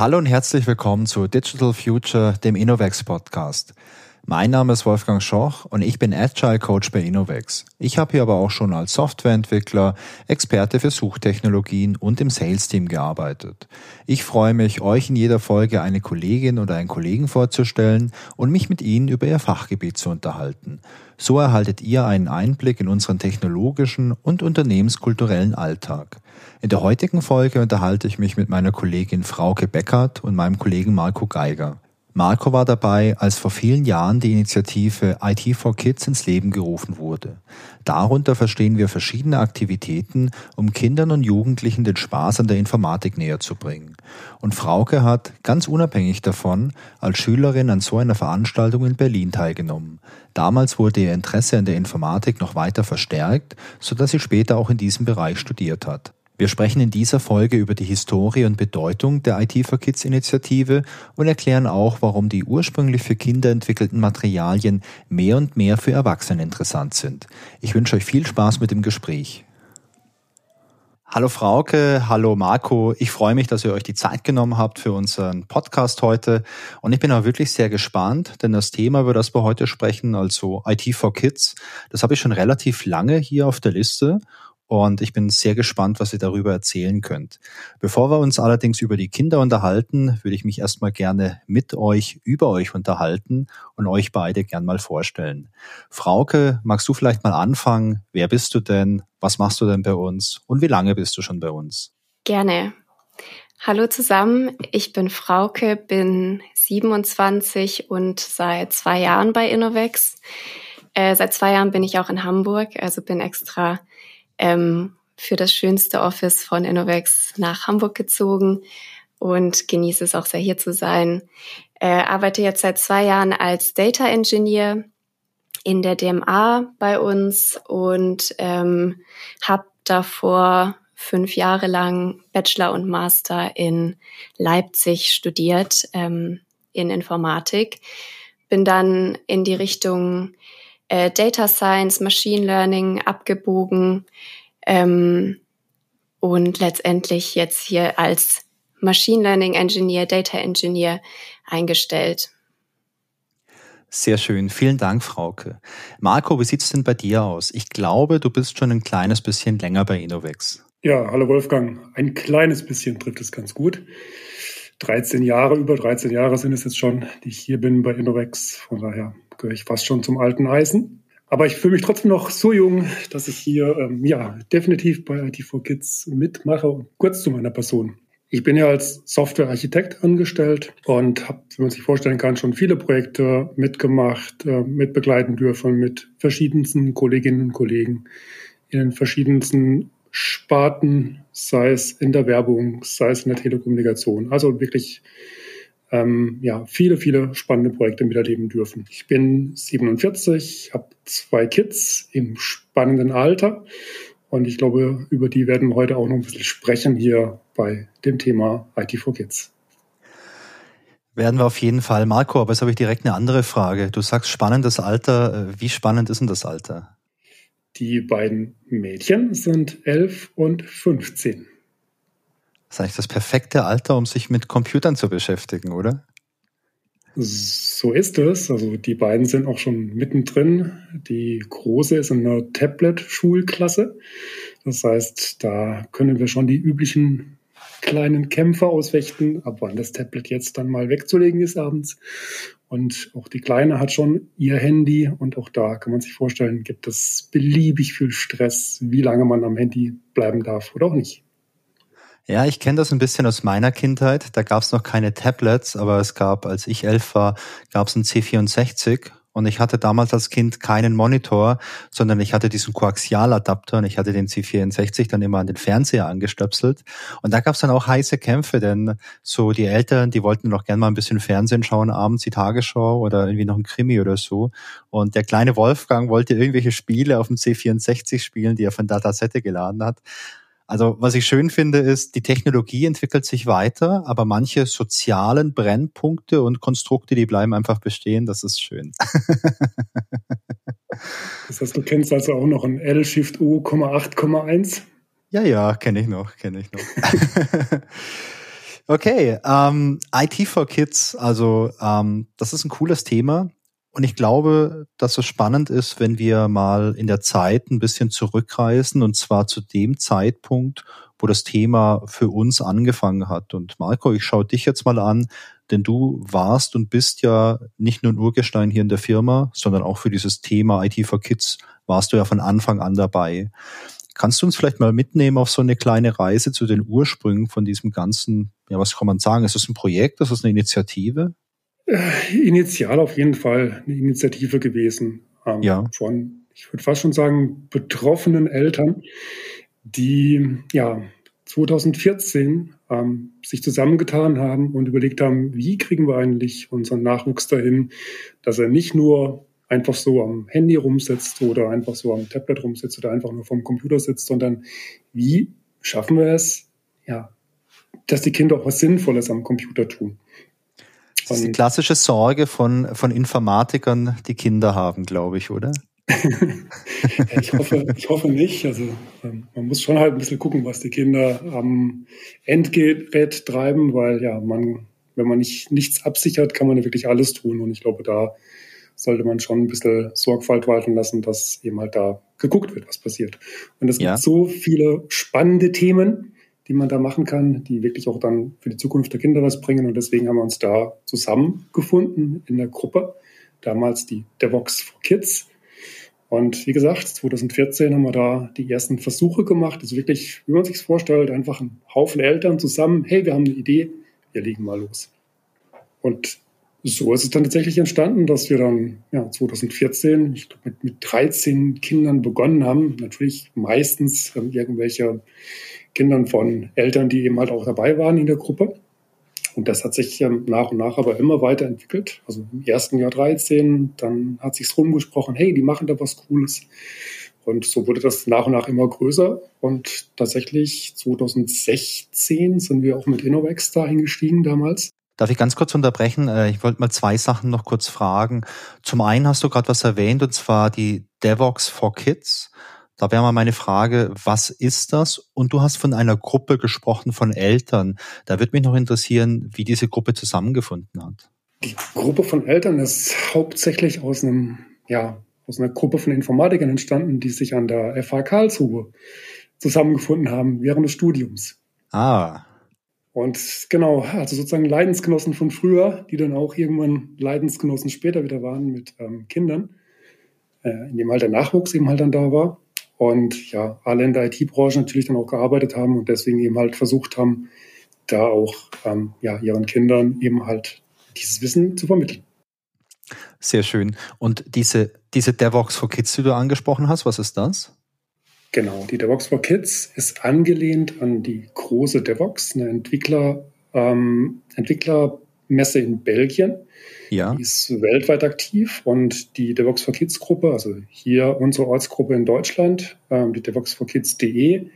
Hallo und herzlich willkommen zu Digital Future, dem Innovex Podcast. Mein Name ist Wolfgang Schoch und ich bin Agile Coach bei Innovex. Ich habe hier aber auch schon als Softwareentwickler, Experte für Suchtechnologien und im Sales-Team gearbeitet. Ich freue mich, euch in jeder Folge eine Kollegin oder einen Kollegen vorzustellen und mich mit ihnen über ihr Fachgebiet zu unterhalten. So erhaltet ihr einen Einblick in unseren technologischen und unternehmenskulturellen Alltag. In der heutigen Folge unterhalte ich mich mit meiner Kollegin Frauke Beckert und meinem Kollegen Marco Geiger. Marco war dabei, als vor vielen Jahren die Initiative IT for Kids ins Leben gerufen wurde. Darunter verstehen wir verschiedene Aktivitäten, um Kindern und Jugendlichen den Spaß an der Informatik näher zu bringen. Und Frauke hat, ganz unabhängig davon, als Schülerin an so einer Veranstaltung in Berlin teilgenommen. Damals wurde ihr Interesse an der Informatik noch weiter verstärkt, sodass sie später auch in diesem Bereich studiert hat. Wir sprechen in dieser Folge über die Historie und Bedeutung der IT for Kids Initiative und erklären auch, warum die ursprünglich für Kinder entwickelten Materialien mehr und mehr für Erwachsene interessant sind. Ich wünsche euch viel Spaß mit dem Gespräch. Hallo Frauke, hallo Marco. Ich freue mich, dass ihr euch die Zeit genommen habt für unseren Podcast heute. Und ich bin auch wirklich sehr gespannt, denn das Thema, über das wir heute sprechen, also IT for Kids, das habe ich schon relativ lange hier auf der Liste und ich bin sehr gespannt, was ihr darüber erzählen könnt. Bevor wir uns allerdings über die Kinder unterhalten, würde ich mich erstmal gerne mit euch über euch unterhalten und euch beide gern mal vorstellen. Frauke, magst du vielleicht mal anfangen? Wer bist du denn? Was machst du denn bei uns? Und wie lange bist du schon bei uns? Gerne. Hallo zusammen, ich bin Frauke, bin 27 und seit zwei Jahren bei Innovex. Äh, seit zwei Jahren bin ich auch in Hamburg, also bin extra ähm, für das schönste Office von Innovex nach Hamburg gezogen und genieße es auch sehr hier zu sein. Äh, arbeite jetzt seit zwei Jahren als Data Engineer in der DMA bei uns und ähm, habe davor fünf Jahre lang Bachelor und Master in Leipzig studiert ähm, in Informatik. Bin dann in die Richtung äh, Data Science, Machine Learning abgebogen ähm, und letztendlich jetzt hier als Machine Learning Engineer, Data Engineer eingestellt. Sehr schön. Vielen Dank, Frauke. Marco, wie sieht's denn bei dir aus? Ich glaube, du bist schon ein kleines bisschen länger bei Innovex. Ja, hallo Wolfgang. Ein kleines bisschen trifft es ganz gut. 13 Jahre, über 13 Jahre sind es jetzt schon, die ich hier bin bei Innovex. Von daher gehöre ich fast schon zum alten Eisen. Aber ich fühle mich trotzdem noch so jung, dass ich hier ähm, ja definitiv bei IT4 Kids mitmache. Und kurz zu meiner Person. Ich bin ja als Softwarearchitekt angestellt und habe, wie man sich vorstellen kann, schon viele Projekte mitgemacht, äh, mitbegleiten dürfen mit verschiedensten Kolleginnen und Kollegen in den verschiedensten Sparten, sei es in der Werbung, sei es in der Telekommunikation. Also wirklich ähm, ja, viele, viele spannende Projekte miterleben dürfen. Ich bin 47, habe zwei Kids im spannenden Alter und ich glaube, über die werden wir heute auch noch ein bisschen sprechen hier bei dem Thema IT for Kids. Werden wir auf jeden Fall. Marco, aber jetzt habe ich direkt eine andere Frage. Du sagst spannendes Alter. Wie spannend ist denn das Alter? Die beiden Mädchen sind elf und 15. Das ist eigentlich das perfekte Alter, um sich mit Computern zu beschäftigen, oder? So ist es. Also die beiden sind auch schon mittendrin. Die große ist in einer Tablet-Schulklasse. Das heißt, da können wir schon die üblichen kleinen Kämpfer ausfechten, ab wann das Tablet jetzt dann mal wegzulegen ist abends. Und auch die Kleine hat schon ihr Handy und auch da kann man sich vorstellen, gibt es beliebig viel Stress, wie lange man am Handy bleiben darf oder auch nicht. Ja, ich kenne das ein bisschen aus meiner Kindheit. Da gab es noch keine Tablets, aber es gab, als ich elf war, gab es ein C64 und ich hatte damals als Kind keinen Monitor, sondern ich hatte diesen Koaxialadapter und ich hatte den C64 dann immer an den Fernseher angestöpselt. Und da gab es dann auch heiße Kämpfe, denn so die Eltern, die wollten noch gerne mal ein bisschen Fernsehen schauen, abends die Tagesschau oder irgendwie noch ein Krimi oder so. Und der kleine Wolfgang wollte irgendwelche Spiele auf dem C64 spielen, die er von Datasette geladen hat. Also was ich schön finde, ist, die Technologie entwickelt sich weiter, aber manche sozialen Brennpunkte und Konstrukte, die bleiben einfach bestehen. Das ist schön. das heißt, du kennst also auch noch ein L-Shift-U, 8,1? Ja, ja, kenne ich noch, kenne ich noch. Okay, ähm, IT for Kids, also ähm, das ist ein cooles Thema. Und ich glaube, dass es spannend ist, wenn wir mal in der Zeit ein bisschen zurückreisen und zwar zu dem Zeitpunkt, wo das Thema für uns angefangen hat. Und Marco, ich schaue dich jetzt mal an, denn du warst und bist ja nicht nur ein Urgestein hier in der Firma, sondern auch für dieses Thema IT for Kids warst du ja von Anfang an dabei. Kannst du uns vielleicht mal mitnehmen auf so eine kleine Reise zu den Ursprüngen von diesem ganzen, ja, was kann man sagen? Ist das ein Projekt? Ist das eine Initiative? Äh, initial auf jeden Fall eine Initiative gewesen. Ähm, ja. Von, ich würde fast schon sagen, betroffenen Eltern, die ja 2014 ähm, sich zusammengetan haben und überlegt haben, wie kriegen wir eigentlich unseren Nachwuchs dahin, dass er nicht nur einfach so am Handy rumsitzt oder einfach so am Tablet rumsitzt oder einfach nur vom Computer sitzt, sondern wie schaffen wir es, ja, dass die Kinder auch was Sinnvolles am Computer tun. Das ist die klassische Sorge von, von Informatikern, die Kinder haben, glaube ich, oder? ich, hoffe, ich hoffe nicht. Also ähm, man muss schon halt ein bisschen gucken, was die Kinder am Endgerät treiben, weil ja, man, wenn man nicht nichts absichert, kann man ja wirklich alles tun. Und ich glaube, da sollte man schon ein bisschen Sorgfalt walten lassen, dass eben halt da geguckt wird, was passiert. Und es ja. gibt so viele spannende Themen, die man da machen kann, die wirklich auch dann für die Zukunft der Kinder was bringen. Und deswegen haben wir uns da zusammengefunden in der Gruppe. Damals die Devox for Kids. Und wie gesagt, 2014 haben wir da die ersten Versuche gemacht. Also wirklich, wie man sich vorstellt, einfach ein Haufen Eltern zusammen. Hey, wir haben eine Idee, wir legen mal los. Und so ist es dann tatsächlich entstanden, dass wir dann ja, 2014 ich glaub, mit, mit 13 Kindern begonnen haben. Natürlich meistens ähm, irgendwelche Kindern von Eltern, die eben halt auch dabei waren in der Gruppe. Und das hat sich ähm, nach und nach aber immer weiterentwickelt. Also im ersten Jahr 13, dann hat sich's rumgesprochen, hey, die machen da was Cooles. Und so wurde das nach und nach immer größer. Und tatsächlich 2016 sind wir auch mit Innovex da hingestiegen damals. Darf ich ganz kurz unterbrechen? Äh, ich wollte mal zwei Sachen noch kurz fragen. Zum einen hast du gerade was erwähnt, und zwar die DevOps for Kids. Da wäre mal meine Frage, was ist das? Und du hast von einer Gruppe gesprochen von Eltern. Da würde mich noch interessieren, wie diese Gruppe zusammengefunden hat. Die Gruppe von Eltern ist hauptsächlich aus einem, ja, aus einer Gruppe von Informatikern entstanden, die sich an der FH Karlsruhe zusammengefunden haben während des Studiums. Ah, und genau, also sozusagen Leidensgenossen von früher, die dann auch irgendwann Leidensgenossen später wieder waren mit ähm, Kindern, äh, in dem halt der Nachwuchs eben halt dann da war. Und ja, alle in der IT-Branche natürlich dann auch gearbeitet haben und deswegen eben halt versucht haben, da auch ähm, ja, ihren Kindern eben halt dieses Wissen zu vermitteln. Sehr schön. Und diese, diese DevOps for Kids, die du angesprochen hast, was ist das? Genau, die DevOps for Kids ist angelehnt an die große DevOps, eine Entwickler, ähm, Entwicklermesse in Belgien. Ja. Die ist weltweit aktiv und die DevOps for Kids Gruppe, also hier unsere Ortsgruppe in Deutschland, ähm, die DevOps for Kids.de,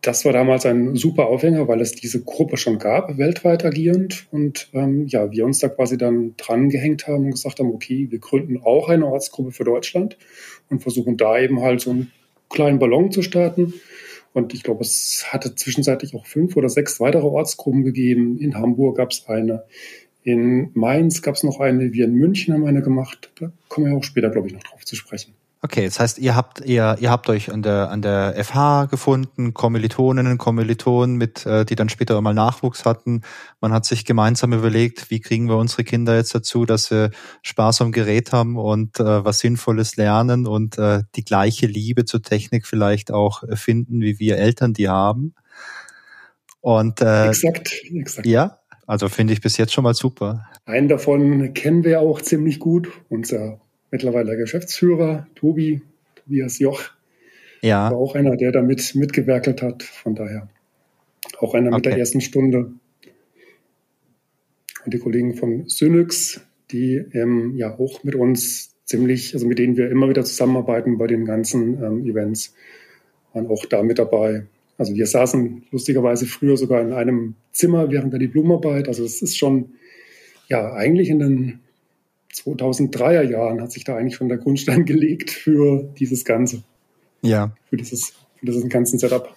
das war damals ein super Aufhänger, weil es diese Gruppe schon gab, weltweit agierend. Und ähm, ja, wir uns da quasi dann dran gehängt haben und gesagt haben, okay, wir gründen auch eine Ortsgruppe für Deutschland und versuchen da eben halt so ein kleinen Ballon zu starten. Und ich glaube, es hatte zwischenzeitlich auch fünf oder sechs weitere Ortsgruppen gegeben. In Hamburg gab es eine, in Mainz gab es noch eine, wir in München haben eine gemacht. Da kommen wir auch später, glaube ich, noch drauf zu sprechen. Okay, das heißt, ihr habt ihr, ihr habt euch an der an der FH gefunden, Kommilitoninnen, Kommilitonen, mit, äh, die dann später mal Nachwuchs hatten. Man hat sich gemeinsam überlegt, wie kriegen wir unsere Kinder jetzt dazu, dass sie Spaß am Gerät haben und äh, was Sinnvolles lernen und äh, die gleiche Liebe zur Technik vielleicht auch finden, wie wir Eltern die haben. Und äh, exakt, exakt. Ja, also finde ich bis jetzt schon mal super. Einen davon kennen wir auch ziemlich gut, unser mittlerweile Geschäftsführer, Tobi, Tobias Joch. Ja. War auch einer, der damit mitgewerkelt hat. Von daher auch einer okay. mit der ersten Stunde. Und die Kollegen von Synyx, die ähm, ja auch mit uns ziemlich, also mit denen wir immer wieder zusammenarbeiten bei den ganzen ähm, Events, waren auch da mit dabei. Also wir saßen lustigerweise früher sogar in einem Zimmer während der Diplomarbeit. Also es ist schon ja eigentlich in den 2003er Jahren hat sich da eigentlich schon der Grundstein gelegt für dieses Ganze. Ja. Für dieses, für diesen ganzen Setup.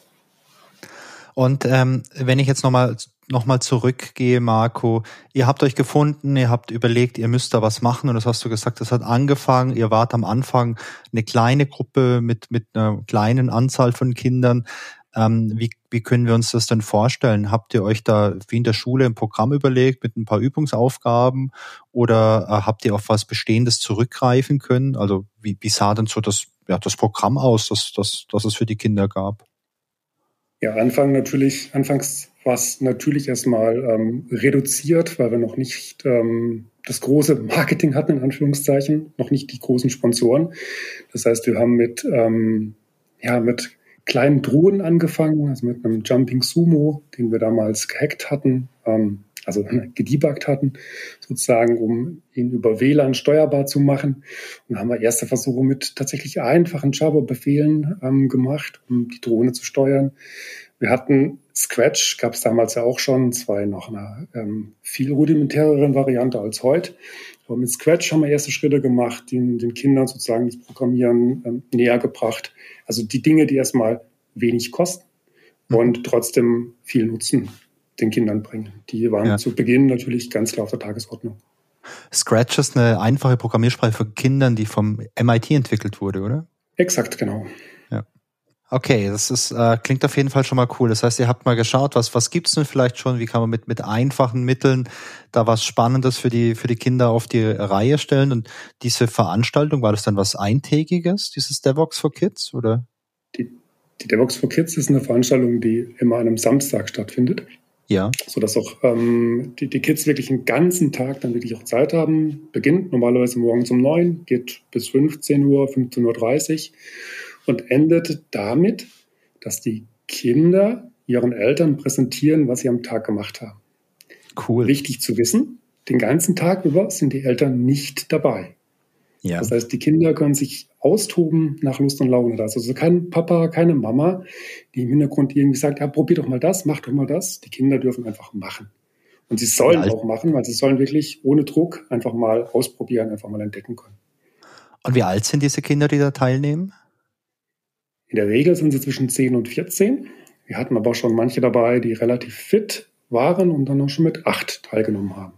Und ähm, wenn ich jetzt nochmal nochmal zurückgehe, Marco, ihr habt euch gefunden, ihr habt überlegt, ihr müsst da was machen und das hast du gesagt, das hat angefangen, ihr wart am Anfang eine kleine Gruppe mit, mit einer kleinen Anzahl von Kindern. Ähm, wie, wie können wir uns das denn vorstellen? Habt ihr euch da wie in der Schule ein Programm überlegt mit ein paar Übungsaufgaben oder äh, habt ihr auf was Bestehendes zurückgreifen können? Also wie, wie sah denn so das, ja, das Programm aus, das, das, das es für die Kinder gab? Ja, Anfang natürlich, anfangs war es natürlich erstmal ähm, reduziert, weil wir noch nicht ähm, das große Marketing hatten, in Anführungszeichen, noch nicht die großen Sponsoren. Das heißt, wir haben mit, ähm, ja, mit kleinen Drohnen angefangen, also mit einem Jumping Sumo, den wir damals gehackt hatten, ähm, also gedebuggt hatten, sozusagen, um ihn über WLAN steuerbar zu machen. Und haben wir erste Versuche mit tatsächlich einfachen Java-Befehlen ähm, gemacht, um die Drohne zu steuern. Wir hatten Scratch, gab es damals ja auch schon, zwar noch eine ähm, viel rudimentäreren Variante als heute. Aber mit Scratch haben wir erste Schritte gemacht, die den Kindern sozusagen das Programmieren ähm, näher gebracht. Also die Dinge, die erstmal wenig kosten mhm. und trotzdem viel Nutzen den Kindern bringen. Die waren ja. zu Beginn natürlich ganz klar auf der Tagesordnung. Scratch ist eine einfache Programmiersprache für Kinder, die vom MIT entwickelt wurde, oder? Exakt, genau. Ja. Okay, das ist, äh, klingt auf jeden Fall schon mal cool. Das heißt, ihr habt mal geschaut, was, was gibt's denn vielleicht schon? Wie kann man mit, mit einfachen Mitteln da was Spannendes für die, für die Kinder auf die Reihe stellen? Und diese Veranstaltung, war das dann was Eintägiges, dieses DevOps for Kids, oder? Die, die DevOps for Kids ist eine Veranstaltung, die immer an einem Samstag stattfindet. Ja. Sodass auch ähm, die, die Kids wirklich einen ganzen Tag dann wirklich auch Zeit haben. Beginnt normalerweise morgens um neun, geht bis 15 Uhr, 15.30 Uhr und endet damit, dass die Kinder ihren Eltern präsentieren, was sie am Tag gemacht haben. Cool. Wichtig zu wissen, den ganzen Tag über sind die Eltern nicht dabei. Ja. Das heißt, die Kinder können sich austoben nach Lust und Laune. Also kein Papa, keine Mama, die im Hintergrund irgendwie sagt, ja, probier doch mal das, mach doch mal das. Die Kinder dürfen einfach machen. Und sie sollen auch machen, weil sie sollen wirklich ohne Druck einfach mal ausprobieren, einfach mal entdecken können. Und wie alt sind diese Kinder, die da teilnehmen? In der Regel sind sie zwischen 10 und 14. Wir hatten aber schon manche dabei, die relativ fit waren und dann auch schon mit 8 teilgenommen haben.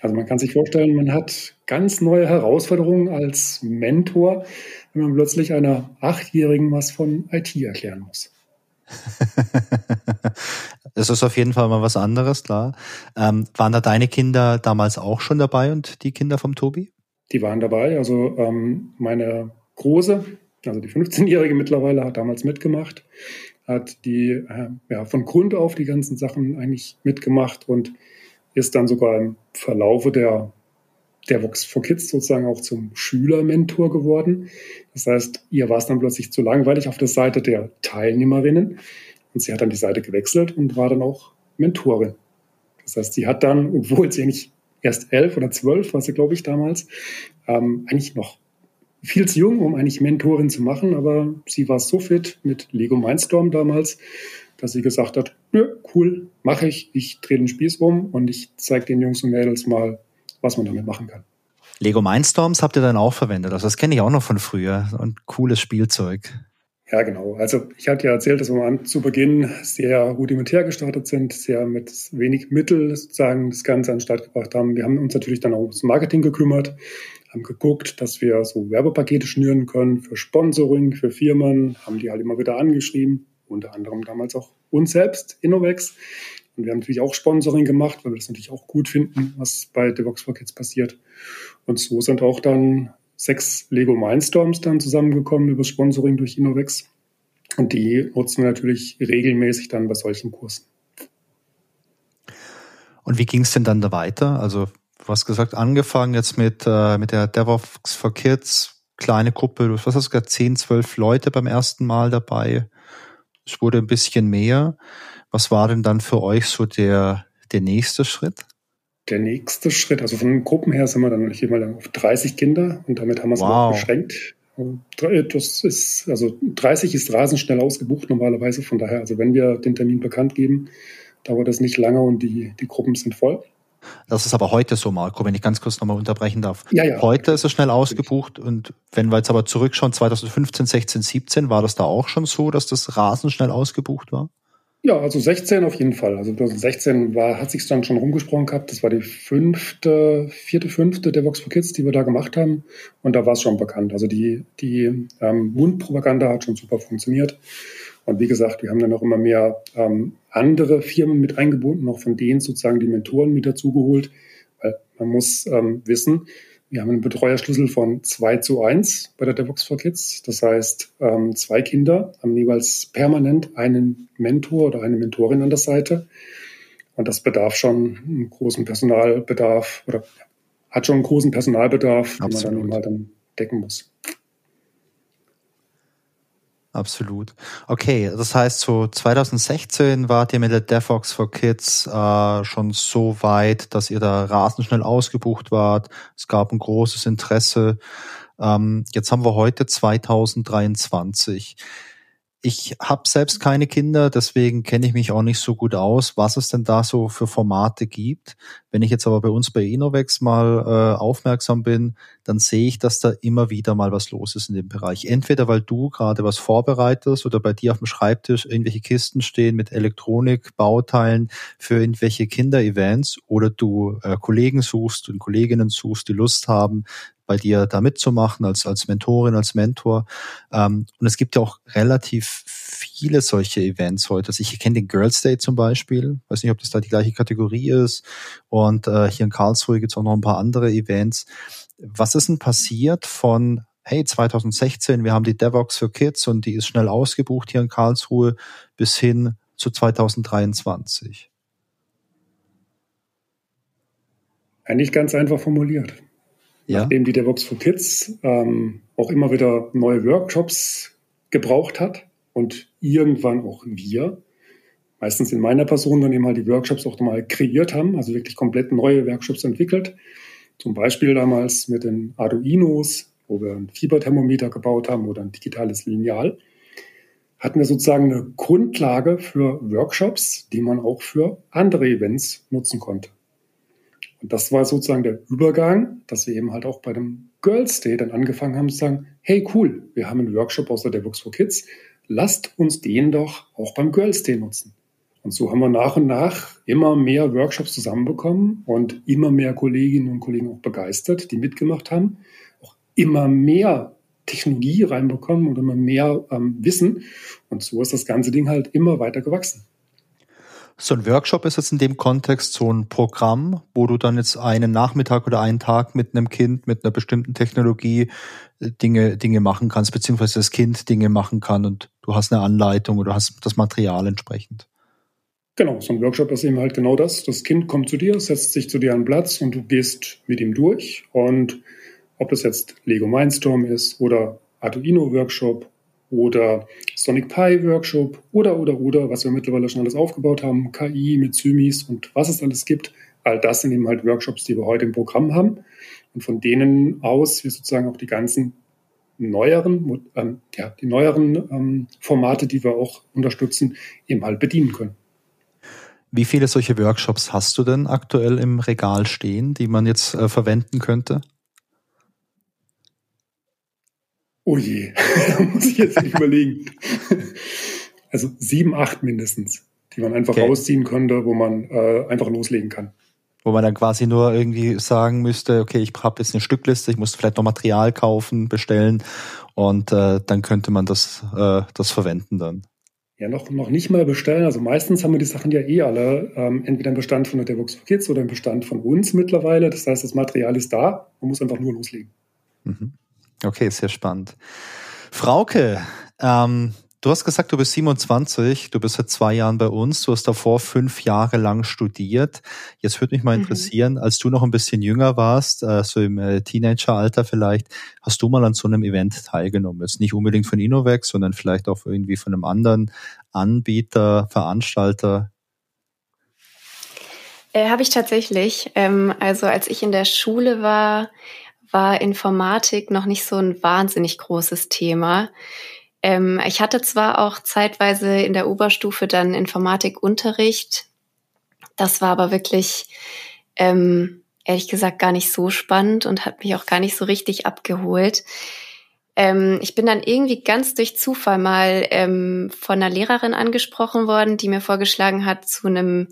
Also man kann sich vorstellen, man hat ganz neue Herausforderungen als Mentor, wenn man plötzlich einer Achtjährigen was von IT erklären muss. das ist auf jeden Fall mal was anderes, klar. Ähm, waren da deine Kinder damals auch schon dabei und die Kinder vom Tobi? Die waren dabei. Also ähm, meine Große, also die 15-Jährige mittlerweile, hat damals mitgemacht, hat die äh, ja, von Grund auf die ganzen Sachen eigentlich mitgemacht und ist dann sogar im Verlaufe der, der Vox for Kids sozusagen auch zum Schülermentor geworden. Das heißt, ihr war es dann plötzlich zu langweilig auf der Seite der Teilnehmerinnen und sie hat dann die Seite gewechselt und war dann auch Mentorin. Das heißt, sie hat dann, obwohl sie eigentlich erst elf oder zwölf war sie, glaube ich, damals, ähm, eigentlich noch viel zu jung, um eigentlich Mentorin zu machen, aber sie war so fit mit Lego Mindstorm damals, dass sie gesagt hat, ja, cool, mache ich, ich drehe den Spieß um und ich zeige den Jungs und Mädels mal, was man damit machen kann. Lego Mindstorms habt ihr dann auch verwendet. Also das kenne ich auch noch von früher. Und cooles Spielzeug. Ja, genau. Also ich hatte ja erzählt, dass wir zu Beginn sehr rudimentär gestartet sind, sehr mit wenig Mittel sozusagen das Ganze an den Start gebracht haben. Wir haben uns natürlich dann auch ums Marketing gekümmert, haben geguckt, dass wir so Werbepakete schnüren können für Sponsoring, für Firmen, haben die halt immer wieder angeschrieben unter anderem damals auch uns selbst, Innovex. Und wir haben natürlich auch Sponsoring gemacht, weil wir das natürlich auch gut finden, was bei DevOps for Kids passiert. Und so sind auch dann sechs Lego Mindstorms dann zusammengekommen über Sponsoring durch Innovex. Und die nutzen wir natürlich regelmäßig dann bei solchen Kursen. Und wie ging es denn dann da weiter? Also du hast gesagt, angefangen jetzt mit, äh, mit der DevOps for Kids, kleine Gruppe, was hast du gesagt, 10, 12 Leute beim ersten Mal dabei. Es wurde ein bisschen mehr. Was war denn dann für euch so der, der nächste Schritt? Der nächste Schritt, also von den Gruppen her sind wir dann hier mal auf 30 Kinder und damit haben wir es wow. auch beschränkt. Das ist, also 30 ist rasend schnell ausgebucht normalerweise. Von daher, also wenn wir den Termin bekannt geben, dauert das nicht lange und die, die Gruppen sind voll. Das ist aber heute so, Marco, wenn ich ganz kurz nochmal unterbrechen darf. Ja, ja. Heute ist es schnell ausgebucht und wenn wir jetzt aber zurückschauen, 2015, 16, 17, war das da auch schon so, dass das rasend schnell ausgebucht war? Ja, also 16 auf jeden Fall. Also 2016 war, hat sich dann schon rumgesprochen gehabt. Das war die fünfte, vierte, fünfte der Vox for Kids, die wir da gemacht haben. Und da war es schon bekannt. Also die, die ähm, Mundpropaganda hat schon super funktioniert. Und wie gesagt, wir haben dann auch immer mehr ähm, andere Firmen mit eingebunden, auch von denen sozusagen die Mentoren mit dazugeholt. Weil man muss ähm, wissen, wir haben einen Betreuerschlüssel von 2 zu 1 bei der DevOps for Kids. Das heißt, ähm, zwei Kinder haben jeweils permanent einen Mentor oder eine Mentorin an der Seite. Und das bedarf schon einen großen Personalbedarf oder hat schon einen großen Personalbedarf, Absolut. den man dann halt dann decken muss. Absolut. Okay, das heißt, so 2016 wart ihr mit der DevOps for Kids äh, schon so weit, dass ihr da rasend schnell ausgebucht wart. Es gab ein großes Interesse. Ähm, jetzt haben wir heute 2023. Ich habe selbst keine Kinder, deswegen kenne ich mich auch nicht so gut aus, was es denn da so für Formate gibt. Wenn ich jetzt aber bei uns bei Innovex mal äh, aufmerksam bin, dann sehe ich, dass da immer wieder mal was los ist in dem Bereich. Entweder weil du gerade was vorbereitest oder bei dir auf dem Schreibtisch irgendwelche Kisten stehen mit Elektronik, Bauteilen für irgendwelche Kinder-Events oder du äh, Kollegen suchst und Kolleginnen suchst, die Lust haben, bei dir da mitzumachen als, als Mentorin, als Mentor. Ähm, und es gibt ja auch relativ viele solche Events heute. Also ich kenne den Girls Day zum Beispiel. Weiß nicht, ob das da die gleiche Kategorie ist. Und äh, hier in Karlsruhe gibt es auch noch ein paar andere Events. Was ist denn passiert von hey, 2016, wir haben die DevOps für Kids und die ist schnell ausgebucht hier in Karlsruhe bis hin zu 2023? Eigentlich ganz einfach formuliert ja. nachdem die DevOps for Kids ähm, auch immer wieder neue Workshops gebraucht hat und irgendwann auch wir, meistens in meiner Person, dann eben halt die Workshops auch mal kreiert haben, also wirklich komplett neue Workshops entwickelt. Zum Beispiel damals mit den Arduinos, wo wir ein Fieberthermometer gebaut haben oder ein digitales Lineal, hatten wir sozusagen eine Grundlage für Workshops, die man auch für andere Events nutzen konnte. Und das war sozusagen der Übergang, dass wir eben halt auch bei dem Girls Day dann angefangen haben zu sagen, hey cool, wir haben einen Workshop aus der DevOps for Kids, lasst uns den doch auch beim Girls Day nutzen. Und so haben wir nach und nach immer mehr Workshops zusammenbekommen und immer mehr Kolleginnen und Kollegen auch begeistert, die mitgemacht haben, auch immer mehr Technologie reinbekommen und immer mehr ähm, Wissen. Und so ist das ganze Ding halt immer weiter gewachsen. So ein Workshop ist jetzt in dem Kontext so ein Programm, wo du dann jetzt einen Nachmittag oder einen Tag mit einem Kind mit einer bestimmten Technologie äh, Dinge, Dinge machen kannst, beziehungsweise das Kind Dinge machen kann und du hast eine Anleitung oder hast das Material entsprechend. Genau, so ein Workshop ist eben halt genau das. Das Kind kommt zu dir, setzt sich zu dir an den Platz und du gehst mit ihm durch. Und ob das jetzt Lego Mindstorm ist oder Arduino Workshop oder Sonic Pi Workshop oder, oder, oder, was wir mittlerweile schon alles aufgebaut haben, KI mit Symis und was es alles gibt. All das sind eben halt Workshops, die wir heute im Programm haben und von denen aus wir sozusagen auch die ganzen neueren, ähm, ja, die neueren ähm, Formate, die wir auch unterstützen, eben halt bedienen können. Wie viele solche Workshops hast du denn aktuell im Regal stehen, die man jetzt äh, verwenden könnte? Oh je, da muss ich jetzt nicht überlegen. Also sieben, acht mindestens, die man einfach okay. rausziehen könnte, wo man äh, einfach loslegen kann. Wo man dann quasi nur irgendwie sagen müsste, okay, ich habe jetzt eine Stückliste, ich muss vielleicht noch Material kaufen, bestellen und äh, dann könnte man das, äh, das verwenden dann. Ja, noch, noch nicht mal bestellen. Also meistens haben wir die Sachen ja eh alle ähm, entweder im Bestand von der DevOps for Kids oder im Bestand von uns mittlerweile. Das heißt, das Material ist da, man muss einfach nur loslegen. Mhm. Okay, sehr spannend. Frauke, ähm, du hast gesagt, du bist 27, du bist seit zwei Jahren bei uns, du hast davor fünf Jahre lang studiert. Jetzt würde mich mal mhm. interessieren, mhm. als du noch ein bisschen jünger warst, äh, so im äh, Teenageralter vielleicht, hast du mal an so einem Event teilgenommen? Jetzt nicht unbedingt von Innovex, sondern vielleicht auch irgendwie von einem anderen Anbieter, Veranstalter. Äh, Habe ich tatsächlich. Ähm, also als ich in der Schule war, war Informatik noch nicht so ein wahnsinnig großes Thema. Ähm, ich hatte zwar auch zeitweise in der Oberstufe dann Informatikunterricht. Das war aber wirklich, ähm, ehrlich gesagt, gar nicht so spannend und hat mich auch gar nicht so richtig abgeholt. Ähm, ich bin dann irgendwie ganz durch Zufall mal ähm, von einer Lehrerin angesprochen worden, die mir vorgeschlagen hat, zu einem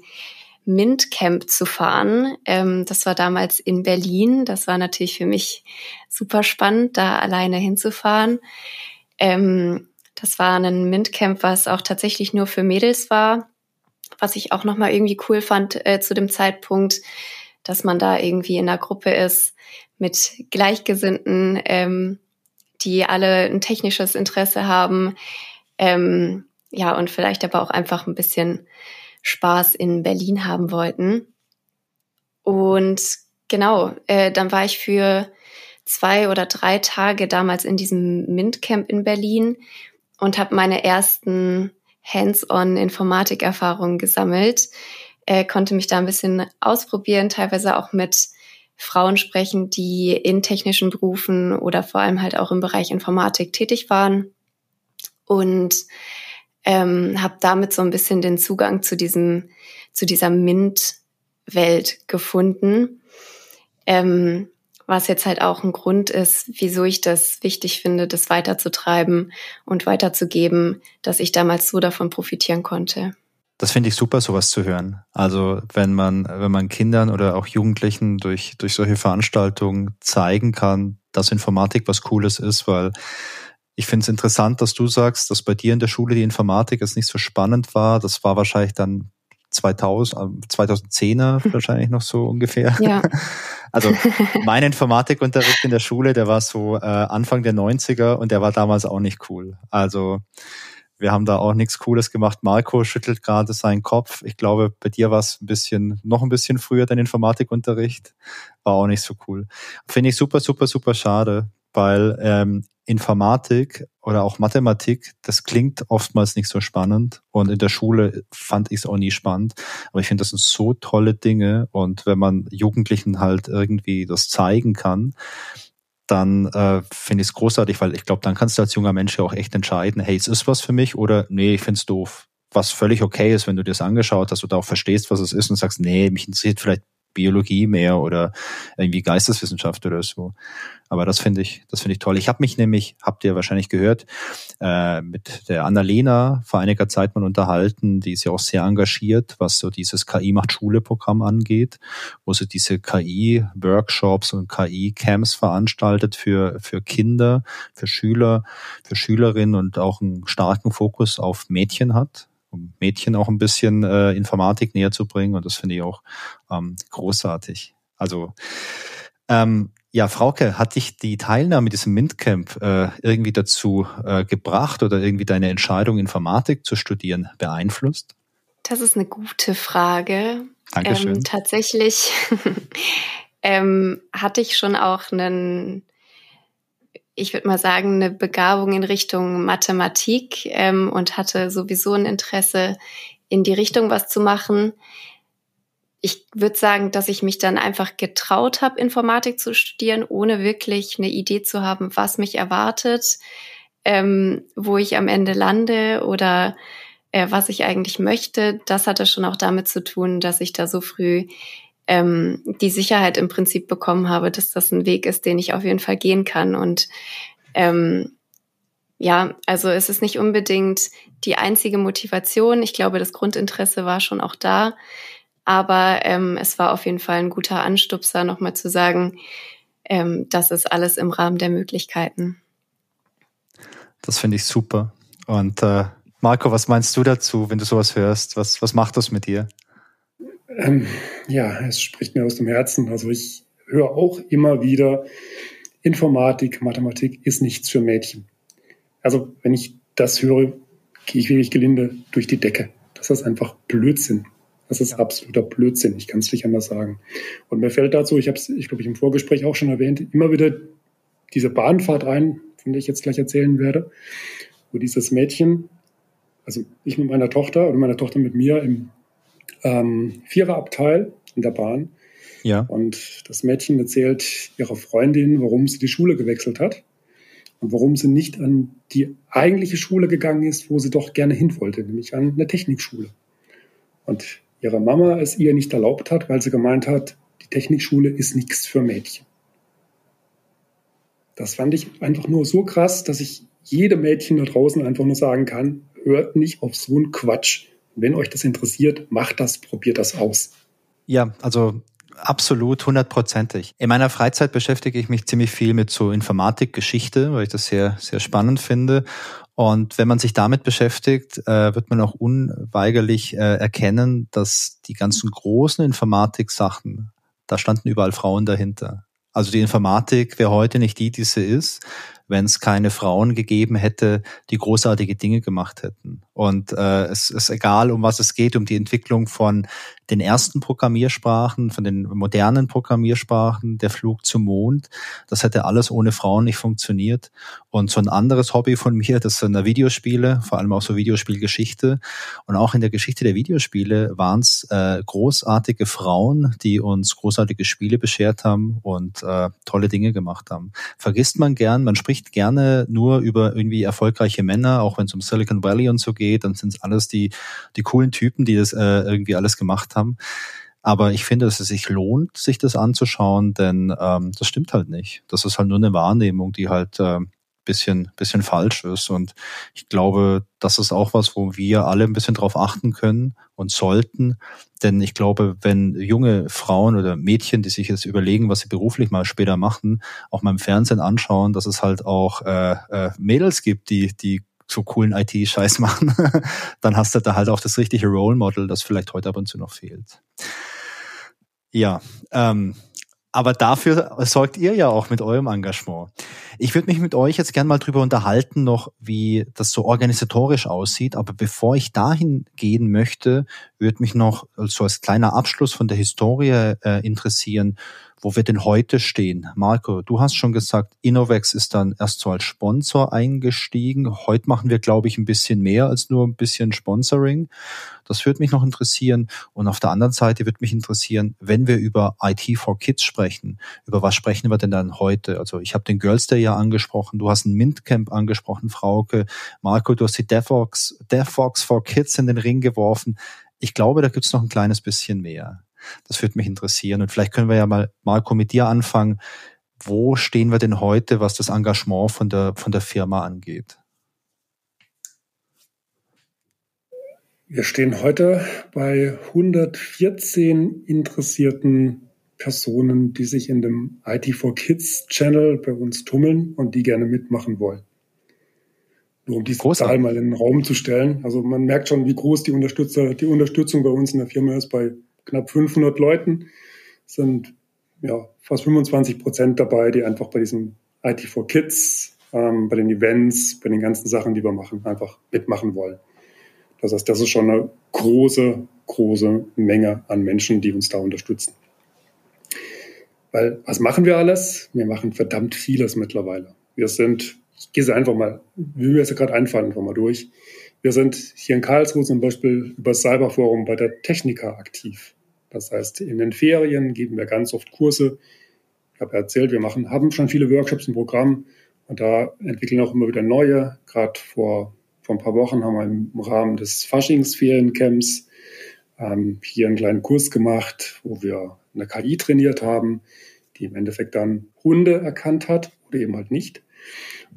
MINT-Camp zu fahren. Ähm, das war damals in Berlin. Das war natürlich für mich super spannend, da alleine hinzufahren. Ähm, das war ein MINT-Camp, was auch tatsächlich nur für Mädels war, was ich auch nochmal irgendwie cool fand äh, zu dem Zeitpunkt, dass man da irgendwie in einer Gruppe ist mit Gleichgesinnten, ähm, die alle ein technisches Interesse haben. Ähm, ja, und vielleicht aber auch einfach ein bisschen Spaß in Berlin haben wollten. Und genau, äh, dann war ich für zwei oder drei Tage damals in diesem MINT-Camp in Berlin und habe meine ersten Hands-on Informatik-Erfahrungen gesammelt, äh, konnte mich da ein bisschen ausprobieren, teilweise auch mit Frauen sprechen, die in technischen Berufen oder vor allem halt auch im Bereich Informatik tätig waren und ähm, habe damit so ein bisschen den Zugang zu diesem zu dieser MINT-Welt gefunden. Ähm, was jetzt halt auch ein Grund ist, wieso ich das wichtig finde, das weiterzutreiben und weiterzugeben, dass ich damals so davon profitieren konnte. Das finde ich super, sowas zu hören. Also wenn man, wenn man Kindern oder auch Jugendlichen durch, durch solche Veranstaltungen zeigen kann, dass Informatik was Cooles ist, weil ich finde es interessant, dass du sagst, dass bei dir in der Schule die Informatik jetzt nicht so spannend war. Das war wahrscheinlich dann 2000, 2010er äh, wahrscheinlich noch so ungefähr. Ja. Also mein Informatikunterricht in der Schule, der war so äh, Anfang der 90er und der war damals auch nicht cool. Also wir haben da auch nichts Cooles gemacht. Marco schüttelt gerade seinen Kopf. Ich glaube, bei dir war es ein bisschen, noch ein bisschen früher dein Informatikunterricht. War auch nicht so cool. Finde ich super, super, super schade, weil ähm, Informatik oder auch Mathematik, das klingt oftmals nicht so spannend und in der Schule fand ich es auch nie spannend. Aber ich finde, das sind so tolle Dinge und wenn man Jugendlichen halt irgendwie das zeigen kann, dann äh, finde ich es großartig, weil ich glaube, dann kannst du als junger Mensch ja auch echt entscheiden, hey, es ist was für mich oder nee, ich finde es doof. Was völlig okay ist, wenn du dir das angeschaut hast oder auch verstehst, was es ist und sagst, nee, mich interessiert vielleicht Biologie mehr oder irgendwie Geisteswissenschaft oder so. Aber das finde ich, das finde ich toll. Ich habe mich nämlich, habt ihr wahrscheinlich gehört, äh, mit der Annalena vor einiger Zeit mal unterhalten. Die ist ja auch sehr engagiert, was so dieses KI macht Schule Programm angeht, wo sie diese KI Workshops und KI Camps veranstaltet für für Kinder, für Schüler, für Schülerinnen und auch einen starken Fokus auf Mädchen hat um Mädchen auch ein bisschen äh, Informatik näher zu bringen. Und das finde ich auch ähm, großartig. Also ähm, ja, Frauke, hat dich die Teilnahme diesem MINT-Camp äh, irgendwie dazu äh, gebracht oder irgendwie deine Entscheidung, Informatik zu studieren, beeinflusst? Das ist eine gute Frage. Dankeschön. Ähm, tatsächlich ähm, hatte ich schon auch einen, ich würde mal sagen, eine Begabung in Richtung Mathematik ähm, und hatte sowieso ein Interesse, in die Richtung was zu machen ich würde sagen, dass ich mich dann einfach getraut habe, Informatik zu studieren, ohne wirklich eine Idee zu haben, was mich erwartet, ähm, wo ich am Ende lande oder äh, was ich eigentlich möchte. Das hatte schon auch damit zu tun, dass ich da so früh ähm, die Sicherheit im Prinzip bekommen habe, dass das ein Weg ist, den ich auf jeden Fall gehen kann. Und ähm, ja, also es ist nicht unbedingt die einzige Motivation. Ich glaube, das Grundinteresse war schon auch da. Aber ähm, es war auf jeden Fall ein guter Anstupser, nochmal zu sagen, ähm, das ist alles im Rahmen der Möglichkeiten. Das finde ich super. Und äh, Marco, was meinst du dazu, wenn du sowas hörst? Was, was macht das mit dir? Ähm, ja, es spricht mir aus dem Herzen. Also ich höre auch immer wieder, Informatik, Mathematik ist nichts für Mädchen. Also wenn ich das höre, gehe ich wirklich gelinde durch die Decke. Das ist einfach Blödsinn. Das ist absoluter Blödsinn, ich kann es nicht anders sagen. Und mir fällt dazu, ich habe es, ich glaube, ich im Vorgespräch auch schon erwähnt, immer wieder diese Bahnfahrt ein, von der ich jetzt gleich erzählen werde, wo dieses Mädchen, also ich mit meiner Tochter oder meine Tochter mit mir im ähm, Viererabteil in der Bahn. Ja. Und das Mädchen erzählt ihrer Freundin, warum sie die Schule gewechselt hat und warum sie nicht an die eigentliche Schule gegangen ist, wo sie doch gerne hin wollte, nämlich an eine Technikschule. Und ihre Mama es ihr nicht erlaubt hat, weil sie gemeint hat, die Technikschule ist nichts für Mädchen. Das fand ich einfach nur so krass, dass ich jedem Mädchen da draußen einfach nur sagen kann, hört nicht auf so einen Quatsch. Wenn euch das interessiert, macht das, probiert das aus. Ja, also absolut hundertprozentig. In meiner Freizeit beschäftige ich mich ziemlich viel mit so Informatik, Geschichte, weil ich das sehr, sehr spannend finde. Und wenn man sich damit beschäftigt, äh, wird man auch unweigerlich äh, erkennen, dass die ganzen großen Informatik-Sachen, da standen überall Frauen dahinter. Also die Informatik wäre heute nicht die, die sie ist, wenn es keine Frauen gegeben hätte, die großartige Dinge gemacht hätten. Und äh, es ist egal, um was es geht, um die Entwicklung von den ersten Programmiersprachen, von den modernen Programmiersprachen, der Flug zum Mond. Das hätte alles ohne Frauen nicht funktioniert. Und so ein anderes Hobby von mir, das sind Videospiele, vor allem auch so Videospielgeschichte. Und auch in der Geschichte der Videospiele waren es äh, großartige Frauen, die uns großartige Spiele beschert haben und äh, tolle Dinge gemacht haben. Vergisst man gern, man spricht gerne nur über irgendwie erfolgreiche Männer, auch wenn es um Silicon Valley und so geht, dann sind es alles die, die coolen Typen, die das äh, irgendwie alles gemacht haben. Aber ich finde, dass es sich lohnt, sich das anzuschauen, denn ähm, das stimmt halt nicht. Das ist halt nur eine Wahrnehmung, die halt äh, bisschen, bisschen falsch ist. Und ich glaube, das ist auch was, wo wir alle ein bisschen drauf achten können und sollten. Denn ich glaube, wenn junge Frauen oder Mädchen, die sich jetzt überlegen, was sie beruflich mal später machen, auch mal im Fernsehen anschauen, dass es halt auch äh, äh, Mädels gibt, die, die so coolen IT-Scheiß machen, dann hast du da halt auch das richtige Role Model, das vielleicht heute ab und zu noch fehlt. Ja, ähm, aber dafür sorgt ihr ja auch mit eurem Engagement. Ich würde mich mit euch jetzt gern mal drüber unterhalten, noch wie das so organisatorisch aussieht. Aber bevor ich dahin gehen möchte, würde mich noch so als kleiner Abschluss von der Historie äh, interessieren, wo wir denn heute stehen. Marco, du hast schon gesagt, Innovex ist dann erst so als Sponsor eingestiegen. Heute machen wir, glaube ich, ein bisschen mehr als nur ein bisschen Sponsoring. Das würde mich noch interessieren. Und auf der anderen Seite würde mich interessieren, wenn wir über IT for Kids sprechen, über was sprechen wir denn dann heute? Also ich habe den Girls Day ja angesprochen, du hast ein Mintcamp angesprochen, Frauke. Marco, du hast die DevOps, DevOps for Kids in den Ring geworfen. Ich glaube, da gibt es noch ein kleines bisschen mehr. Das würde mich interessieren. Und vielleicht können wir ja mal, Marco, mit dir anfangen. Wo stehen wir denn heute, was das Engagement von der, von der Firma angeht? Wir stehen heute bei 114 interessierten Personen, die sich in dem IT4 Kids Channel bei uns tummeln und die gerne mitmachen wollen. Nur um diese Großartig. Zahl mal in den Raum zu stellen. Also man merkt schon, wie groß die Unterstützer, die Unterstützung bei uns in der Firma ist bei knapp 500 Leuten sind ja, fast 25 Prozent dabei, die einfach bei diesem IT for Kids, ähm, bei den Events, bei den ganzen Sachen, die wir machen, einfach mitmachen wollen. Das heißt, das ist schon eine große, große Menge an Menschen, die uns da unterstützen. Weil was machen wir alles? Wir machen verdammt vieles mittlerweile. Wir sind, ich gehe es einfach mal, wie mir es gerade einfallen, einfach mal durch. Wir sind hier in Karlsruhe zum Beispiel über das Cyberforum bei der Techniker aktiv. Das heißt, in den Ferien geben wir ganz oft Kurse. Ich habe erzählt, wir machen, haben schon viele Workshops im Programm und da entwickeln auch immer wieder neue. Gerade vor, vor ein paar Wochen haben wir im Rahmen des Faschingsferiencamps ähm, hier einen kleinen Kurs gemacht, wo wir eine KI trainiert haben, die im Endeffekt dann Hunde erkannt hat oder eben halt nicht.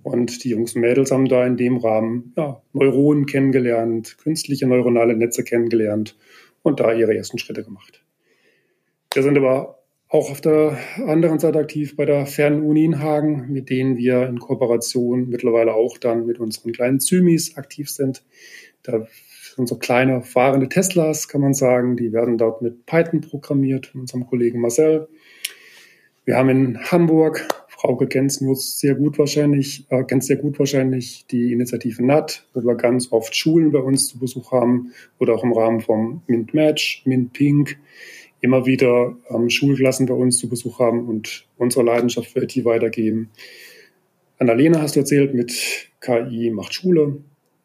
Und die Jungs und Mädels haben da in dem Rahmen ja, Neuronen kennengelernt, künstliche neuronale Netze kennengelernt und da ihre ersten Schritte gemacht. Wir sind aber auch auf der anderen Seite aktiv bei der Fernuni in Hagen, mit denen wir in Kooperation mittlerweile auch dann mit unseren kleinen Zymis aktiv sind. Da sind so kleine fahrende Teslas, kann man sagen. Die werden dort mit Python programmiert von unserem Kollegen Marcel. Wir haben in Hamburg, Frauke es nur sehr gut wahrscheinlich, äh, kennt sehr gut wahrscheinlich die Initiative NAT, wo wir ganz oft Schulen bei uns zu Besuch haben oder auch im Rahmen vom Mint Match, Mint Pink immer wieder ähm, Schulklassen bei uns zu Besuch haben und unsere Leidenschaft für IT weitergeben. Annalena hast du erzählt, mit KI macht Schule.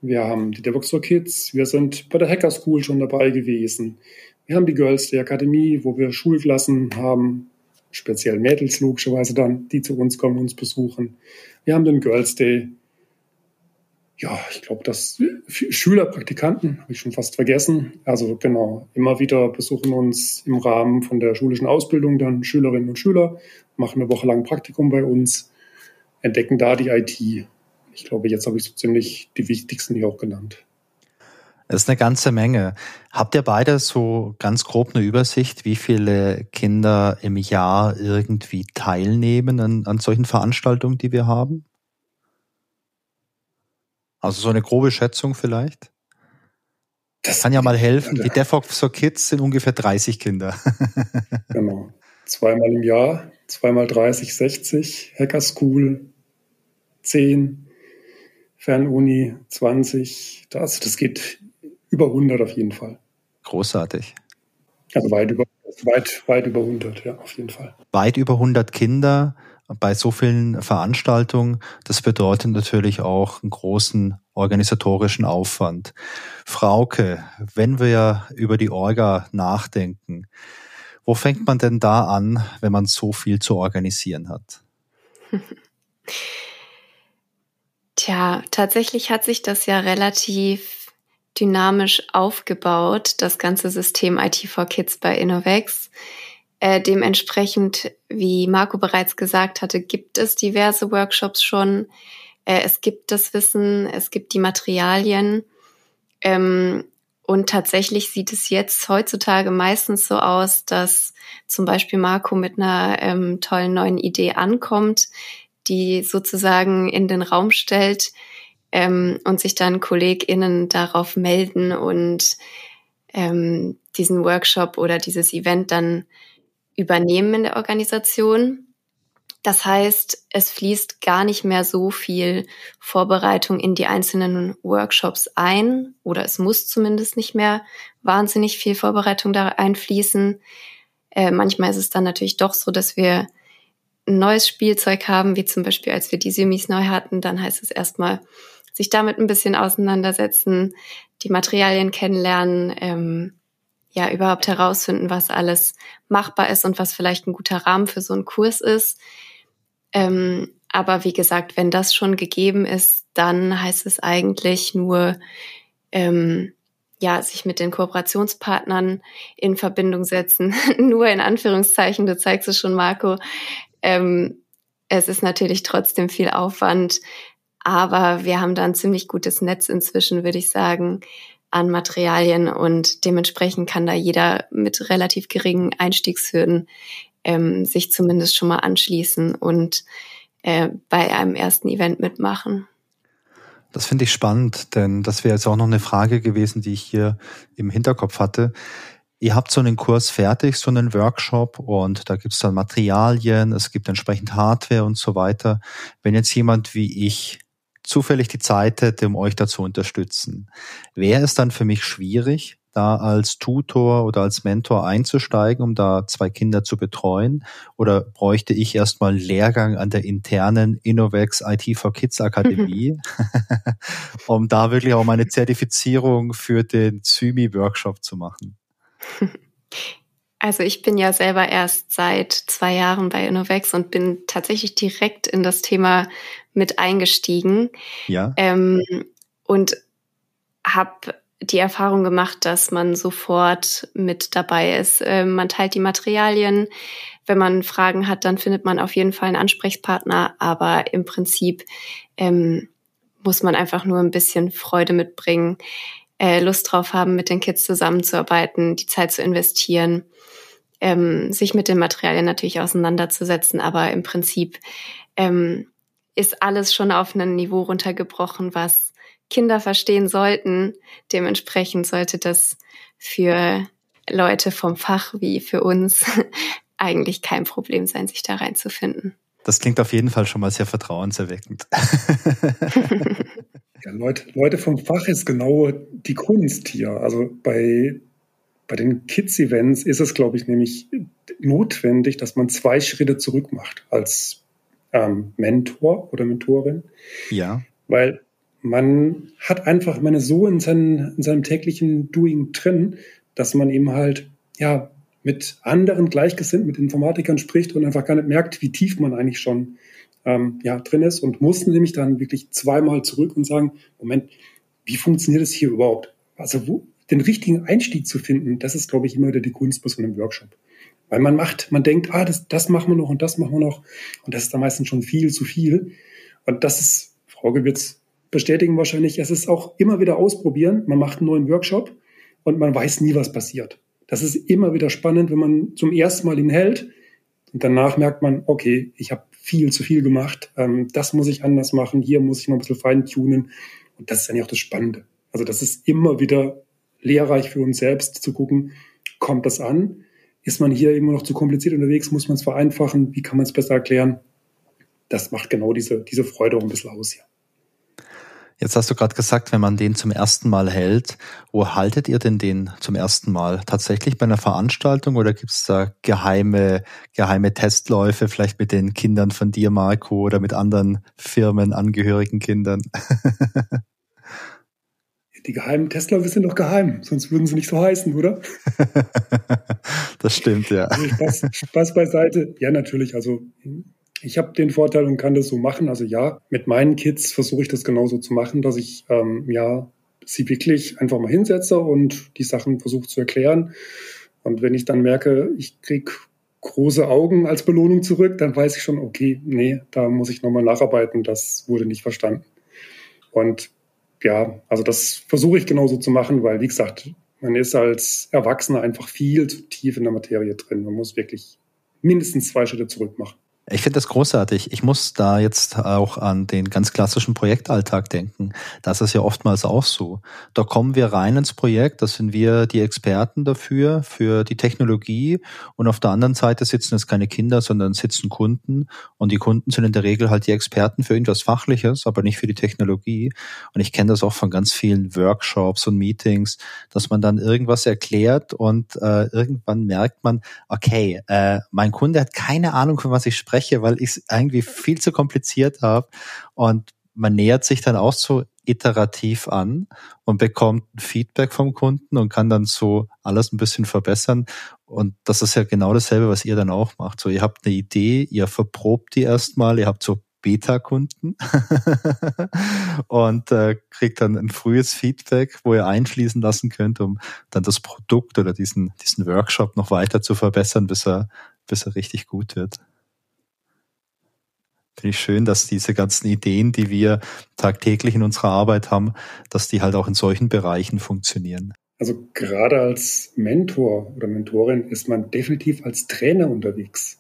Wir haben die DevOps for Kids. Wir sind bei der Hacker School schon dabei gewesen. Wir haben die Girls der Akademie, wo wir Schulklassen haben, speziell Mädels logischerweise dann, die zu uns kommen, uns besuchen. Wir haben den Girls Day, ja, ich glaube, das Schüler, Praktikanten, habe ich schon fast vergessen. Also genau, immer wieder besuchen uns im Rahmen von der schulischen Ausbildung dann Schülerinnen und Schüler, machen eine Woche lang Praktikum bei uns. entdecken da die IT. Ich glaube, jetzt habe ich so ziemlich die wichtigsten hier auch genannt. Das ist eine ganze Menge. Habt ihr beide so ganz grob eine Übersicht, wie viele Kinder im Jahr irgendwie teilnehmen an, an solchen Veranstaltungen, die wir haben? Also so eine grobe Schätzung vielleicht? Das kann ja mal helfen. Die DevOps for Kids sind ungefähr 30 Kinder. genau. Zweimal im Jahr, zweimal 30, 60. Hacker School 10. Fernuni 20. Das, das geht über 100 auf jeden Fall. Großartig. Also weit über, weit, weit über 100, ja, auf jeden Fall. Weit über 100 Kinder bei so vielen Veranstaltungen, das bedeutet natürlich auch einen großen organisatorischen Aufwand. Frauke, wenn wir über die Orga nachdenken, wo fängt man denn da an, wenn man so viel zu organisieren hat? Tja, tatsächlich hat sich das ja relativ dynamisch aufgebaut, das ganze System IT for Kids bei Innovex. Äh, dementsprechend, wie Marco bereits gesagt hatte, gibt es diverse Workshops schon. Äh, es gibt das Wissen, es gibt die Materialien. Ähm, und tatsächlich sieht es jetzt heutzutage meistens so aus, dass zum Beispiel Marco mit einer ähm, tollen neuen Idee ankommt, die sozusagen in den Raum stellt ähm, und sich dann KollegInnen darauf melden und diesen Workshop oder dieses Event dann übernehmen in der Organisation. Das heißt, es fließt gar nicht mehr so viel Vorbereitung in die einzelnen Workshops ein oder es muss zumindest nicht mehr wahnsinnig viel Vorbereitung da einfließen. Äh, manchmal ist es dann natürlich doch so, dass wir ein neues Spielzeug haben, wie zum Beispiel als wir die Simis neu hatten, dann heißt es erstmal sich damit ein bisschen auseinandersetzen, die Materialien kennenlernen, ähm, ja überhaupt herausfinden, was alles machbar ist und was vielleicht ein guter Rahmen für so einen Kurs ist. Ähm, aber wie gesagt, wenn das schon gegeben ist, dann heißt es eigentlich nur, ähm, ja, sich mit den Kooperationspartnern in Verbindung setzen. nur in Anführungszeichen, du zeigst es schon, Marco. Ähm, es ist natürlich trotzdem viel Aufwand, aber wir haben da ein ziemlich gutes Netz inzwischen, würde ich sagen, an Materialien und dementsprechend kann da jeder mit relativ geringen Einstiegshürden ähm, sich zumindest schon mal anschließen und äh, bei einem ersten Event mitmachen. Das finde ich spannend, denn das wäre jetzt auch noch eine Frage gewesen, die ich hier im Hinterkopf hatte. Ihr habt so einen Kurs fertig, so einen Workshop und da gibt's dann Materialien, es gibt entsprechend Hardware und so weiter. Wenn jetzt jemand wie ich zufällig die Zeit hätte, um euch dazu unterstützen, wäre es dann für mich schwierig, da als Tutor oder als Mentor einzusteigen, um da zwei Kinder zu betreuen? Oder bräuchte ich erstmal einen Lehrgang an der internen Innovex IT for Kids Akademie, um da wirklich auch meine Zertifizierung für den Zymi-Workshop zu machen? Also ich bin ja selber erst seit zwei Jahren bei Innovex und bin tatsächlich direkt in das Thema mit eingestiegen. Ja. Ähm, und habe die Erfahrung gemacht, dass man sofort mit dabei ist. Ähm, man teilt die Materialien. Wenn man Fragen hat, dann findet man auf jeden Fall einen Ansprechpartner. Aber im Prinzip ähm, muss man einfach nur ein bisschen Freude mitbringen, äh, Lust drauf haben, mit den Kids zusammenzuarbeiten, die Zeit zu investieren, ähm, sich mit den Materialien natürlich auseinanderzusetzen. Aber im Prinzip ähm, ist alles schon auf ein Niveau runtergebrochen, was Kinder verstehen sollten. Dementsprechend sollte das für Leute vom Fach wie für uns eigentlich kein Problem sein, sich da reinzufinden. Das klingt auf jeden Fall schon mal sehr vertrauenserweckend. ja, Leute, Leute vom Fach ist genau die Kunst hier. Also bei, bei den Kids-Events ist es, glaube ich, nämlich notwendig, dass man zwei Schritte zurück macht als ähm, Mentor oder Mentorin. Ja. Weil man hat einfach, man ist so in, seinen, in seinem täglichen Doing drin, dass man eben halt, ja, mit anderen Gleichgesinnten, mit Informatikern spricht und einfach gar nicht merkt, wie tief man eigentlich schon ähm, ja, drin ist und muss nämlich dann wirklich zweimal zurück und sagen, Moment, wie funktioniert das hier überhaupt? Also wo, den richtigen Einstieg zu finden, das ist, glaube ich, immer wieder die Kunst bei so einem Workshop. Weil man macht, man denkt, ah, das, das machen wir noch und das machen wir noch. Und das ist dann meistens schon viel zu viel. Und das ist, Frau Gewitz bestätigen wahrscheinlich, es ist auch immer wieder ausprobieren. Man macht einen neuen Workshop und man weiß nie, was passiert. Das ist immer wieder spannend, wenn man zum ersten Mal ihn hält und danach merkt man, okay, ich habe viel zu viel gemacht, ähm, das muss ich anders machen, hier muss ich noch ein bisschen feintunen. Und das ist eigentlich auch das Spannende. Also das ist immer wieder lehrreich für uns selbst zu gucken, kommt das an? Ist man hier immer noch zu kompliziert unterwegs? Muss man es vereinfachen? Wie kann man es besser erklären? Das macht genau diese, diese Freude auch ein bisschen aus hier. Jetzt hast du gerade gesagt, wenn man den zum ersten Mal hält, wo haltet ihr denn den zum ersten Mal? Tatsächlich bei einer Veranstaltung oder gibt es da geheime, geheime Testläufe, vielleicht mit den Kindern von dir, Marco, oder mit anderen Firmen, angehörigen Kindern? Die geheimen Testläufe sind doch geheim, sonst würden sie nicht so heißen, oder? das stimmt, ja. Also Spaß, Spaß beiseite. Ja, natürlich. Also ich habe den Vorteil und kann das so machen. Also ja, mit meinen Kids versuche ich das genauso zu machen, dass ich ähm, ja sie wirklich einfach mal hinsetze und die Sachen versuche zu erklären. Und wenn ich dann merke, ich krieg große Augen als Belohnung zurück, dann weiß ich schon, okay, nee, da muss ich nochmal nacharbeiten, das wurde nicht verstanden. Und ja, also das versuche ich genauso zu machen, weil, wie gesagt, man ist als Erwachsener einfach viel zu tief in der Materie drin. Man muss wirklich mindestens zwei Schritte zurück machen. Ich finde das großartig. Ich muss da jetzt auch an den ganz klassischen Projektalltag denken. Das ist ja oftmals auch so. Da kommen wir rein ins Projekt, da sind wir die Experten dafür, für die Technologie. Und auf der anderen Seite sitzen es keine Kinder, sondern sitzen Kunden. Und die Kunden sind in der Regel halt die Experten für irgendwas Fachliches, aber nicht für die Technologie. Und ich kenne das auch von ganz vielen Workshops und Meetings, dass man dann irgendwas erklärt und äh, irgendwann merkt man, okay, äh, mein Kunde hat keine Ahnung, von was ich spreche spreche, weil ich es irgendwie viel zu kompliziert habe. Und man nähert sich dann auch so iterativ an und bekommt Feedback vom Kunden und kann dann so alles ein bisschen verbessern. Und das ist ja genau dasselbe, was ihr dann auch macht. So, ihr habt eine Idee, ihr verprobt die erstmal, ihr habt so Beta-Kunden und äh, kriegt dann ein frühes Feedback, wo ihr einschließen lassen könnt, um dann das Produkt oder diesen, diesen Workshop noch weiter zu verbessern, bis er, bis er richtig gut wird. Finde ich schön, dass diese ganzen Ideen, die wir tagtäglich in unserer Arbeit haben, dass die halt auch in solchen Bereichen funktionieren. Also gerade als Mentor oder Mentorin ist man definitiv als Trainer unterwegs.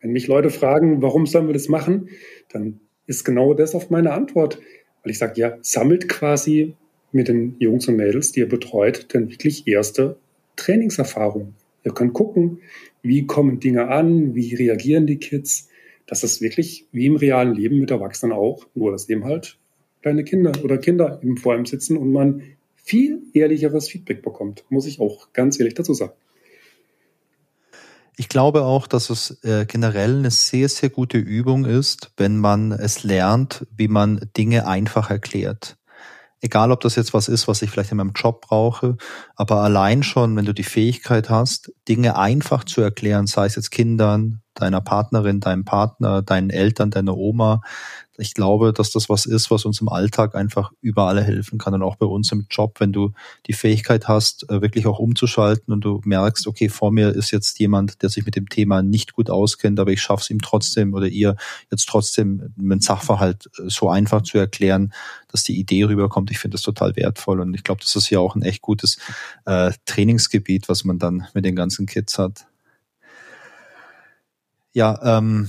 Wenn mich Leute fragen, warum sollen wir das machen, dann ist genau das auf meine Antwort. Weil ich sage, ja, sammelt quasi mit den Jungs und Mädels, die ihr betreut, dann wirklich erste Trainingserfahrung. Ihr könnt gucken, wie kommen Dinge an, wie reagieren die Kids, das ist wirklich wie im realen Leben mit Erwachsenen auch, nur dass eben halt kleine Kinder oder Kinder eben vor einem sitzen und man viel ehrlicheres Feedback bekommt, muss ich auch ganz ehrlich dazu sagen. Ich glaube auch, dass es äh, generell eine sehr, sehr gute Übung ist, wenn man es lernt, wie man Dinge einfach erklärt. Egal, ob das jetzt was ist, was ich vielleicht in meinem Job brauche, aber allein schon, wenn du die Fähigkeit hast, Dinge einfach zu erklären, sei es jetzt Kindern, deiner Partnerin, deinem Partner, deinen Eltern, deiner Oma. Ich glaube, dass das was ist, was uns im Alltag einfach überall helfen kann und auch bei uns im Job, wenn du die Fähigkeit hast, äh, wirklich auch umzuschalten und du merkst, okay, vor mir ist jetzt jemand, der sich mit dem Thema nicht gut auskennt, aber ich schaffe es ihm trotzdem oder ihr jetzt trotzdem einen Sachverhalt äh, so einfach zu erklären, dass die Idee rüberkommt. Ich finde das total wertvoll und ich glaube, das ist ja auch ein echt gutes äh, Trainingsgebiet, was man dann mit den ganzen Kids hat. Ja, ähm,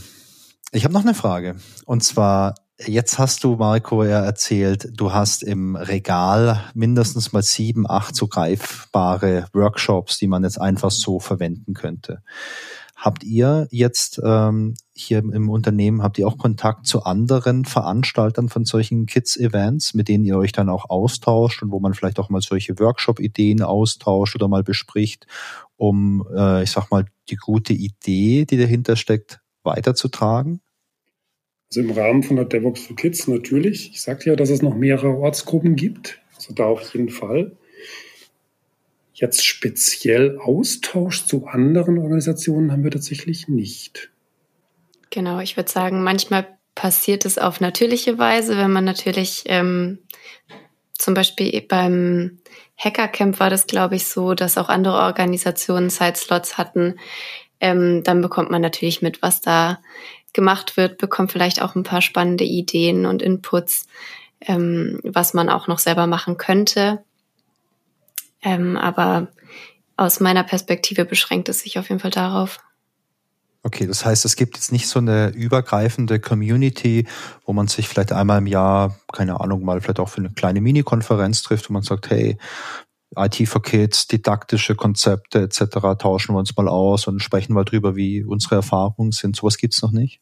ich habe noch eine Frage. Und zwar, jetzt hast du, Marco, ja erzählt, du hast im Regal mindestens mal sieben, acht so greifbare Workshops, die man jetzt einfach so verwenden könnte. Habt ihr jetzt ähm, hier im Unternehmen, habt ihr auch Kontakt zu anderen Veranstaltern von solchen Kids-Events, mit denen ihr euch dann auch austauscht und wo man vielleicht auch mal solche Workshop-Ideen austauscht oder mal bespricht, um, äh, ich sag mal, die gute Idee, die dahinter steckt, weiterzutragen? Also im Rahmen von der DevOps for Kids natürlich. Ich sagte ja, dass es noch mehrere Ortsgruppen gibt. Also da auf jeden Fall. Jetzt speziell Austausch zu anderen Organisationen haben wir tatsächlich nicht. Genau, ich würde sagen, manchmal passiert es auf natürliche Weise, wenn man natürlich ähm, zum Beispiel beim Hackercamp war das, glaube ich, so, dass auch andere Organisationen Zeitslots hatten. ähm, dann bekommt man natürlich mit, was da gemacht wird, bekommt vielleicht auch ein paar spannende Ideen und Inputs, ähm, was man auch noch selber machen könnte. Ähm, aber aus meiner Perspektive beschränkt es sich auf jeden Fall darauf. Okay, das heißt, es gibt jetzt nicht so eine übergreifende Community, wo man sich vielleicht einmal im Jahr, keine Ahnung, mal vielleicht auch für eine kleine Mini-Konferenz trifft, wo man sagt, hey, IT for Kids, didaktische Konzepte etc. tauschen wir uns mal aus und sprechen mal drüber, wie unsere Erfahrungen sind. Sowas gibt's noch nicht?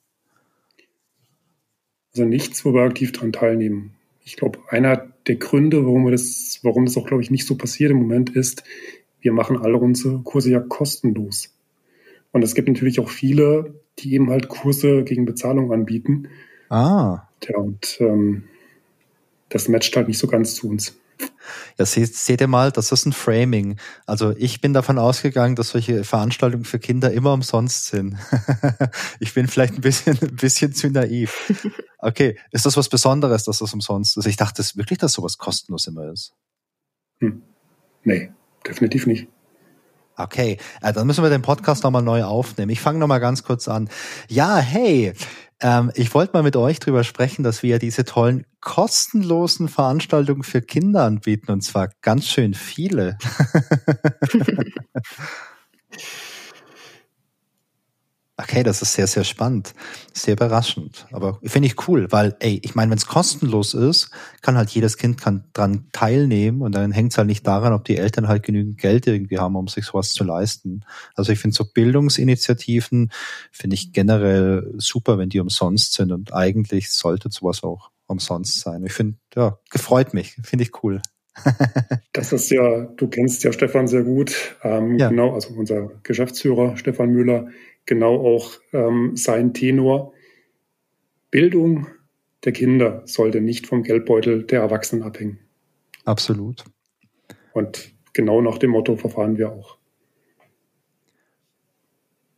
Also nichts, wo wir aktiv dran teilnehmen. Ich glaube, einer der Gründe, warum wir das, warum das auch, glaube ich, nicht so passiert im Moment ist, wir machen alle unsere Kurse ja kostenlos. Und es gibt natürlich auch viele, die eben halt Kurse gegen Bezahlung anbieten. Ah. Ja, und ähm, das matcht halt nicht so ganz zu uns. Ja, seht, seht ihr mal, das ist ein Framing. Also ich bin davon ausgegangen, dass solche Veranstaltungen für Kinder immer umsonst sind. ich bin vielleicht ein bisschen, ein bisschen zu naiv. Okay, ist das was Besonderes, dass das umsonst ist? Ich dachte wirklich, dass sowas kostenlos immer ist. Hm. Nee, definitiv nicht. Okay, äh, dann müssen wir den Podcast nochmal neu aufnehmen. Ich fange nochmal ganz kurz an. Ja, hey, ähm, ich wollte mal mit euch drüber sprechen, dass wir diese tollen kostenlosen Veranstaltungen für Kinder anbieten und zwar ganz schön viele. Okay, das ist sehr, sehr spannend. Sehr überraschend. Aber finde ich cool, weil, ey, ich meine, wenn es kostenlos ist, kann halt jedes Kind kann dran teilnehmen und dann hängt es halt nicht daran, ob die Eltern halt genügend Geld irgendwie haben, um sich sowas zu leisten. Also ich finde so Bildungsinitiativen finde ich generell super, wenn die umsonst sind und eigentlich sollte sowas auch umsonst sein. Ich finde, ja, gefreut mich, finde ich cool. das ist ja, du kennst ja Stefan sehr gut, ähm, ja. genau, also unser Geschäftsführer Stefan Müller, genau auch ähm, sein Tenor. Bildung der Kinder sollte nicht vom Geldbeutel der Erwachsenen abhängen. Absolut. Und genau nach dem Motto verfahren wir auch.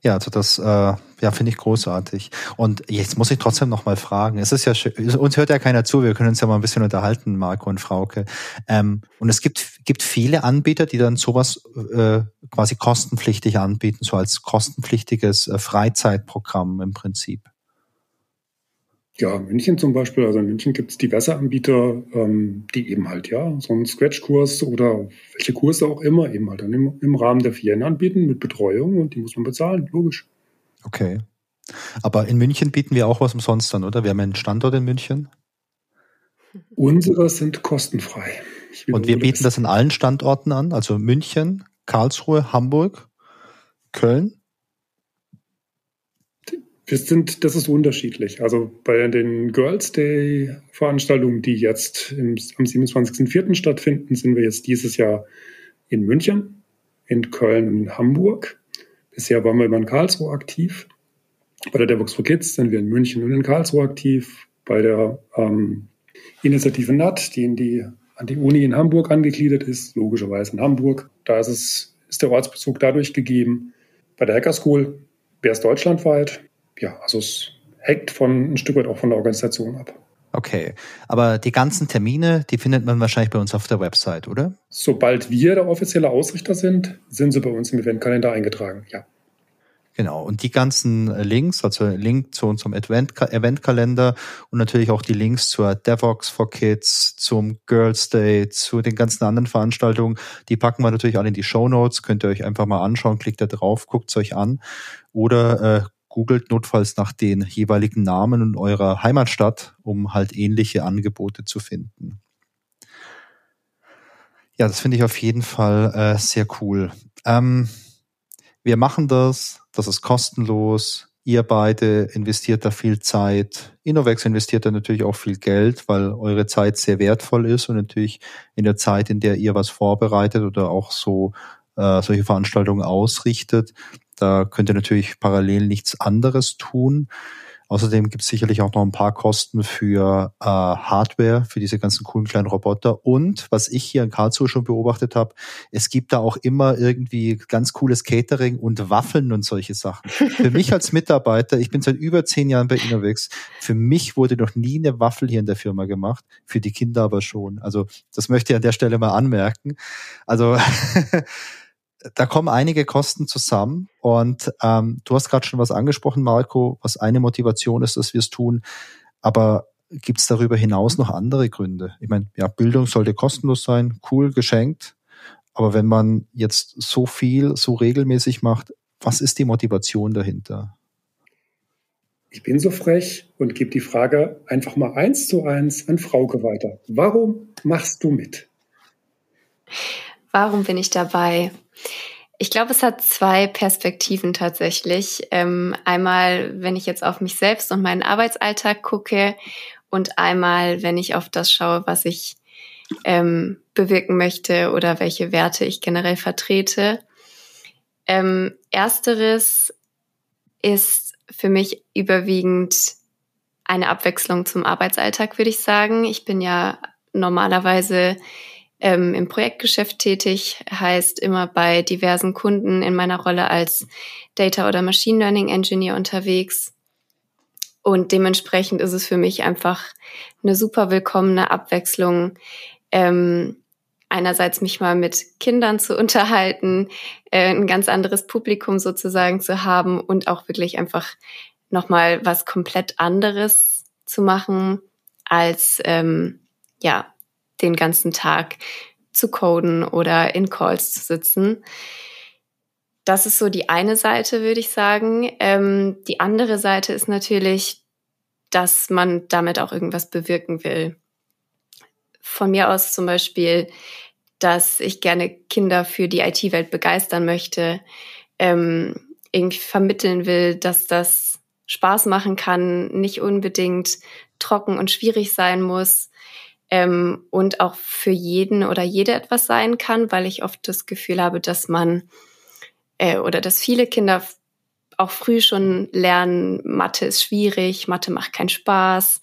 Ja, also das äh, ja, finde ich großartig. Und jetzt muss ich trotzdem noch mal fragen. Es ist ja schön, uns hört ja keiner zu, wir können uns ja mal ein bisschen unterhalten, Marco und Frauke. Ähm, und es gibt, gibt viele Anbieter, die dann sowas äh, quasi kostenpflichtig anbieten, so als kostenpflichtiges äh, Freizeitprogramm im Prinzip. Ja, München zum Beispiel, also in München gibt es diverse Anbieter, ähm, die eben halt, ja, so einen Scratch-Kurs oder welche Kurse auch immer eben halt dann im, im Rahmen der Ferien anbieten mit Betreuung und die muss man bezahlen, logisch. Okay. Aber in München bieten wir auch was umsonst an, oder? Wir haben einen Standort in München. Unsere sind kostenfrei. Und wir bieten das in allen Standorten an, also München, Karlsruhe, Hamburg, Köln. Wir sind, das ist unterschiedlich. Also bei den Girls Day Veranstaltungen, die jetzt im, am 27.04. stattfinden, sind wir jetzt dieses Jahr in München, in Köln und in Hamburg. Bisher waren wir immer in Karlsruhe aktiv. Bei der DevOps for Kids sind wir in München und in Karlsruhe aktiv. Bei der ähm, Initiative NAT, die, in die an die Uni in Hamburg angegliedert ist, logischerweise in Hamburg. Da ist, es, ist der Ortsbezug dadurch gegeben. Bei der Hacker School wäre es deutschlandweit ja, also es hängt von ein Stück weit auch von der Organisation ab. Okay, aber die ganzen Termine, die findet man wahrscheinlich bei uns auf der Website, oder? Sobald wir der offizielle Ausrichter sind, sind sie bei uns im Eventkalender eingetragen, ja. Genau, und die ganzen Links, also Link zu unserem Eventkalender und natürlich auch die Links zur DevOps for Kids, zum Girls Day, zu den ganzen anderen Veranstaltungen, die packen wir natürlich alle in die Show Notes. Könnt ihr euch einfach mal anschauen, klickt da drauf, guckt es euch an oder äh, googelt notfalls nach den jeweiligen Namen in eurer Heimatstadt, um halt ähnliche Angebote zu finden. Ja, das finde ich auf jeden Fall äh, sehr cool. Ähm, wir machen das, das ist kostenlos. Ihr beide investiert da viel Zeit. Innovex investiert da natürlich auch viel Geld, weil eure Zeit sehr wertvoll ist und natürlich in der Zeit, in der ihr was vorbereitet oder auch so äh, solche Veranstaltungen ausrichtet, da könnt ihr natürlich parallel nichts anderes tun. Außerdem gibt es sicherlich auch noch ein paar Kosten für äh, Hardware, für diese ganzen coolen kleinen Roboter. Und was ich hier in Karlsruhe schon beobachtet habe, es gibt da auch immer irgendwie ganz cooles Catering und Waffeln und solche Sachen. Für mich als Mitarbeiter, ich bin seit über zehn Jahren bei Innovex, für mich wurde noch nie eine Waffel hier in der Firma gemacht, für die Kinder aber schon. Also das möchte ich an der Stelle mal anmerken. Also da kommen einige Kosten zusammen und ähm, du hast gerade schon was angesprochen, Marco, was eine Motivation ist, dass wir es tun. Aber gibt es darüber hinaus noch andere Gründe? Ich meine, ja, Bildung sollte kostenlos sein, cool, geschenkt. Aber wenn man jetzt so viel, so regelmäßig macht, was ist die Motivation dahinter? Ich bin so frech und gebe die Frage einfach mal eins zu eins an Frauke weiter. Warum machst du mit? Warum bin ich dabei? Ich glaube, es hat zwei Perspektiven tatsächlich. Ähm, einmal, wenn ich jetzt auf mich selbst und meinen Arbeitsalltag gucke und einmal, wenn ich auf das schaue, was ich ähm, bewirken möchte oder welche Werte ich generell vertrete. Ähm, ersteres ist für mich überwiegend eine Abwechslung zum Arbeitsalltag, würde ich sagen. Ich bin ja normalerweise ähm, im Projektgeschäft tätig, heißt immer bei diversen Kunden in meiner Rolle als Data- oder Machine Learning Engineer unterwegs. Und dementsprechend ist es für mich einfach eine super willkommene Abwechslung, ähm, einerseits mich mal mit Kindern zu unterhalten, äh, ein ganz anderes Publikum sozusagen zu haben und auch wirklich einfach nochmal was komplett anderes zu machen, als ähm, ja den ganzen Tag zu coden oder in Calls zu sitzen. Das ist so die eine Seite, würde ich sagen. Ähm, die andere Seite ist natürlich, dass man damit auch irgendwas bewirken will. Von mir aus zum Beispiel, dass ich gerne Kinder für die IT-Welt begeistern möchte, ähm, irgendwie vermitteln will, dass das Spaß machen kann, nicht unbedingt trocken und schwierig sein muss, ähm, und auch für jeden oder jede etwas sein kann, weil ich oft das Gefühl habe, dass man äh, oder dass viele Kinder auch früh schon lernen, Mathe ist schwierig, Mathe macht keinen Spaß.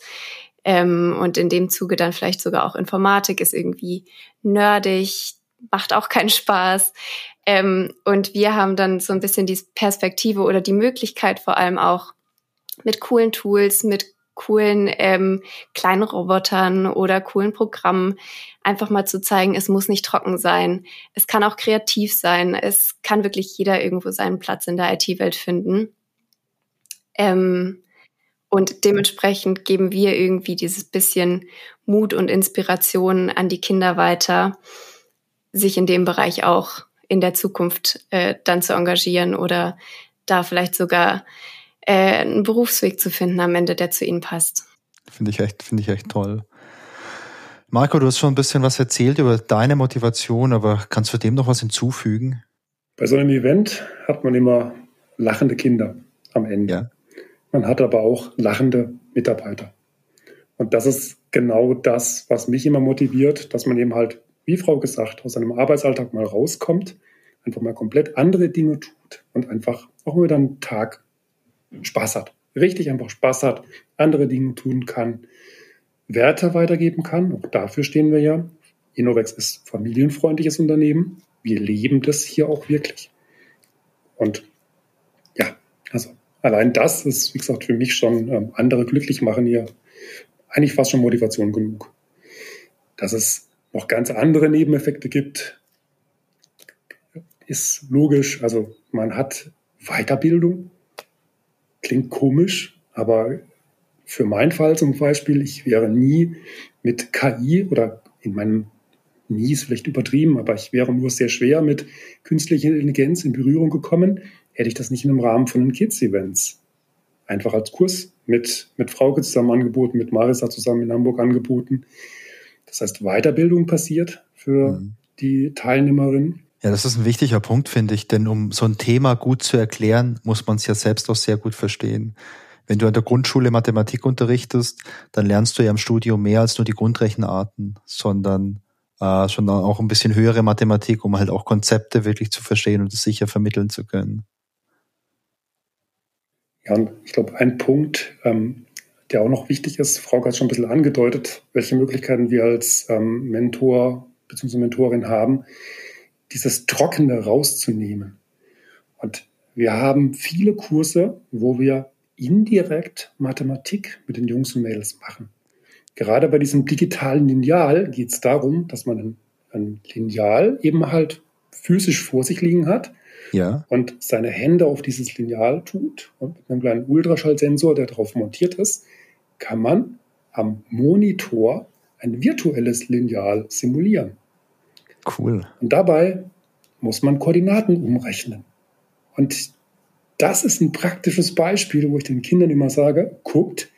Ähm, und in dem Zuge dann vielleicht sogar auch Informatik ist irgendwie nerdig, macht auch keinen Spaß. Ähm, und wir haben dann so ein bisschen die Perspektive oder die Möglichkeit vor allem auch mit coolen Tools, mit coolen ähm, kleinen Robotern oder coolen Programmen einfach mal zu zeigen, es muss nicht trocken sein. Es kann auch kreativ sein. Es kann wirklich jeder irgendwo seinen Platz in der IT-Welt finden. Ähm, und dementsprechend geben wir irgendwie dieses bisschen Mut und Inspiration an die Kinder weiter, sich in dem Bereich auch in der Zukunft äh, dann zu engagieren oder da vielleicht sogar äh, einen Berufsweg zu finden am Ende, der zu ihnen passt. Finde ich echt, finde ich echt toll. Marco, du hast schon ein bisschen was erzählt über deine Motivation, aber kannst du dem noch was hinzufügen? Bei so einem Event hat man immer lachende Kinder am Ende. Ja. Man hat aber auch lachende Mitarbeiter. Und das ist genau das, was mich immer motiviert, dass man eben halt, wie Frau gesagt, aus seinem Arbeitsalltag mal rauskommt, einfach mal komplett andere Dinge tut und einfach auch wieder einen Tag Spaß hat. Richtig einfach Spaß hat, andere Dinge tun kann, Werte weitergeben kann. Auch dafür stehen wir ja. Innovex ist familienfreundliches Unternehmen. Wir leben das hier auch wirklich. Und ja, also allein das ist, wie gesagt, für mich schon ähm, andere glücklich machen hier eigentlich fast schon Motivation genug. Dass es noch ganz andere Nebeneffekte gibt, ist logisch. Also man hat Weiterbildung, Klingt komisch, aber für meinen Fall zum Beispiel, ich wäre nie mit KI oder in meinem nie ist vielleicht übertrieben, aber ich wäre nur sehr schwer mit künstlicher Intelligenz in Berührung gekommen, hätte ich das nicht im Rahmen von den Kids-Events einfach als Kurs mit, mit Frauke zusammen angeboten, mit Marisa zusammen in Hamburg angeboten. Das heißt, Weiterbildung passiert für mhm. die Teilnehmerin. Ja, das ist ein wichtiger Punkt, finde ich, denn um so ein Thema gut zu erklären, muss man es ja selbst auch sehr gut verstehen. Wenn du an der Grundschule Mathematik unterrichtest, dann lernst du ja im Studium mehr als nur die Grundrechenarten, sondern äh, schon auch ein bisschen höhere Mathematik, um halt auch Konzepte wirklich zu verstehen und es sicher vermitteln zu können. Ja, und ich glaube, ein Punkt, ähm, der auch noch wichtig ist, Frau hat schon ein bisschen angedeutet, welche Möglichkeiten wir als ähm, Mentor bzw. Mentorin haben, dieses Trockene rauszunehmen. Und wir haben viele Kurse, wo wir indirekt Mathematik mit den Jungs und Mädels machen. Gerade bei diesem digitalen Lineal geht es darum, dass man ein, ein Lineal eben halt physisch vor sich liegen hat ja. und seine Hände auf dieses Lineal tut und mit einem kleinen Ultraschallsensor, der darauf montiert ist, kann man am Monitor ein virtuelles Lineal simulieren. Cool. Und dabei muss man Koordinaten umrechnen. Und das ist ein praktisches Beispiel, wo ich den Kindern immer sage, guckt,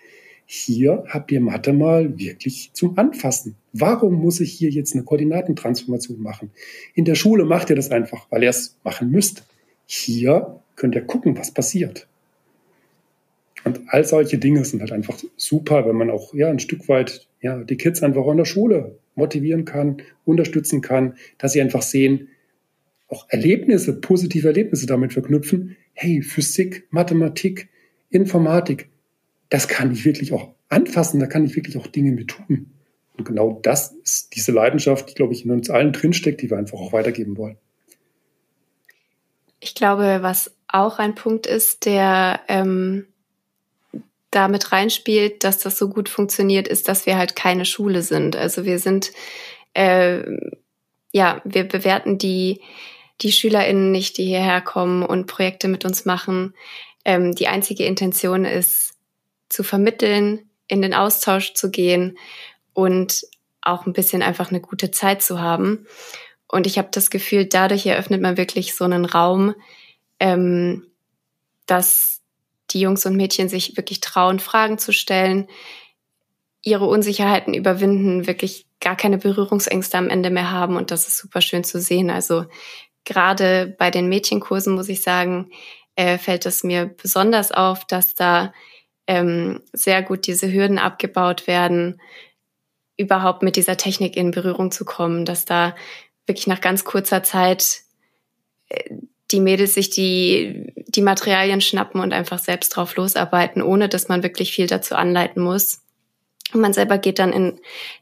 hier habt ihr Mathe mal wirklich zum Anfassen. Warum muss ich hier jetzt eine Koordinatentransformation machen? In der Schule macht ihr das einfach, weil ihr es machen müsst. Hier könnt ihr gucken, was passiert. Und all solche Dinge sind halt einfach super, wenn man auch ja ein Stück weit ja die Kids einfach in der Schule motivieren kann, unterstützen kann, dass sie einfach sehen, auch Erlebnisse, positive Erlebnisse damit verknüpfen. Hey, Physik, Mathematik, Informatik, das kann ich wirklich auch anfassen, da kann ich wirklich auch Dinge mit tun. Und genau das ist diese Leidenschaft, die, glaube ich, in uns allen drinsteckt, die wir einfach auch weitergeben wollen. Ich glaube, was auch ein Punkt ist, der ähm, damit reinspielt, dass das so gut funktioniert, ist, dass wir halt keine Schule sind. Also wir sind, äh, ja, wir bewerten die, die SchülerInnen nicht, die hierher kommen und Projekte mit uns machen. Ähm, die einzige Intention ist, zu vermitteln, in den Austausch zu gehen und auch ein bisschen einfach eine gute Zeit zu haben. Und ich habe das Gefühl, dadurch eröffnet man wirklich so einen Raum, ähm, dass die Jungs und Mädchen sich wirklich trauen, Fragen zu stellen, ihre Unsicherheiten überwinden, wirklich gar keine Berührungsängste am Ende mehr haben. Und das ist super schön zu sehen. Also gerade bei den Mädchenkursen, muss ich sagen, äh, fällt es mir besonders auf, dass da ähm, sehr gut diese Hürden abgebaut werden, überhaupt mit dieser Technik in Berührung zu kommen, dass da wirklich nach ganz kurzer Zeit äh, die Mädels sich die, die Materialien schnappen und einfach selbst drauf losarbeiten, ohne dass man wirklich viel dazu anleiten muss. Und man selber geht dann in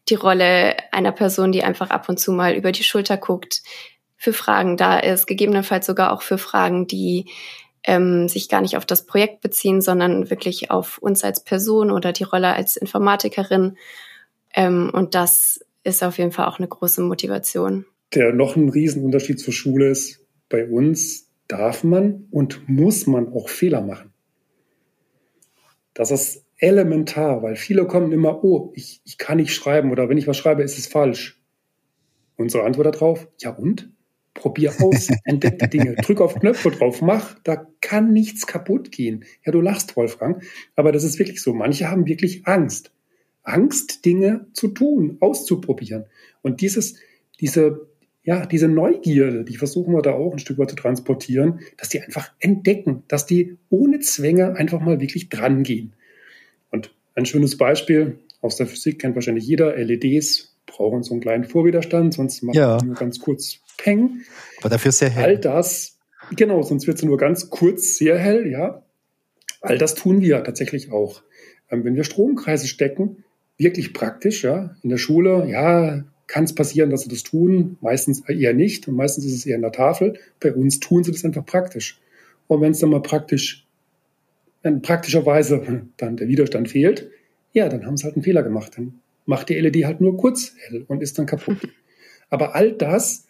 die Rolle einer Person, die einfach ab und zu mal über die Schulter guckt, für Fragen da ist, gegebenenfalls sogar auch für Fragen, die ähm, sich gar nicht auf das Projekt beziehen, sondern wirklich auf uns als Person oder die Rolle als Informatikerin. Ähm, und das ist auf jeden Fall auch eine große Motivation. Der noch ein Riesenunterschied zur Schule ist, bei uns darf man und muss man auch Fehler machen. Das ist elementar, weil viele kommen immer, oh, ich, ich kann nicht schreiben oder wenn ich was schreibe, ist es falsch. Unsere Antwort darauf, ja und? Probier aus, entdecke Dinge, drück auf Knöpfe drauf, mach, da kann nichts kaputt gehen. Ja, du lachst, Wolfgang, aber das ist wirklich so. Manche haben wirklich Angst. Angst, Dinge zu tun, auszuprobieren. Und dieses, diese, ja, diese Neugierde, die versuchen wir da auch ein Stück weit zu transportieren, dass die einfach entdecken, dass die ohne Zwänge einfach mal wirklich dran gehen. Und ein schönes Beispiel aus der Physik kennt wahrscheinlich jeder, LEDs brauchen so einen kleinen Vorwiderstand, sonst machen ja. nur ganz kurz Peng. Aber dafür sehr hell. All das, genau, sonst wird es nur ganz kurz sehr hell, ja. All das tun wir tatsächlich auch. Ähm, wenn wir Stromkreise stecken, wirklich praktisch, ja. In der Schule, ja, kann es passieren, dass sie das tun, meistens eher nicht und meistens ist es eher in der Tafel. Bei uns tun sie das einfach praktisch. Und wenn es dann mal praktisch, wenn praktischerweise dann der Widerstand fehlt, ja, dann haben sie halt einen Fehler gemacht. Dann macht die LED halt nur kurz hell und ist dann kaputt. Aber all das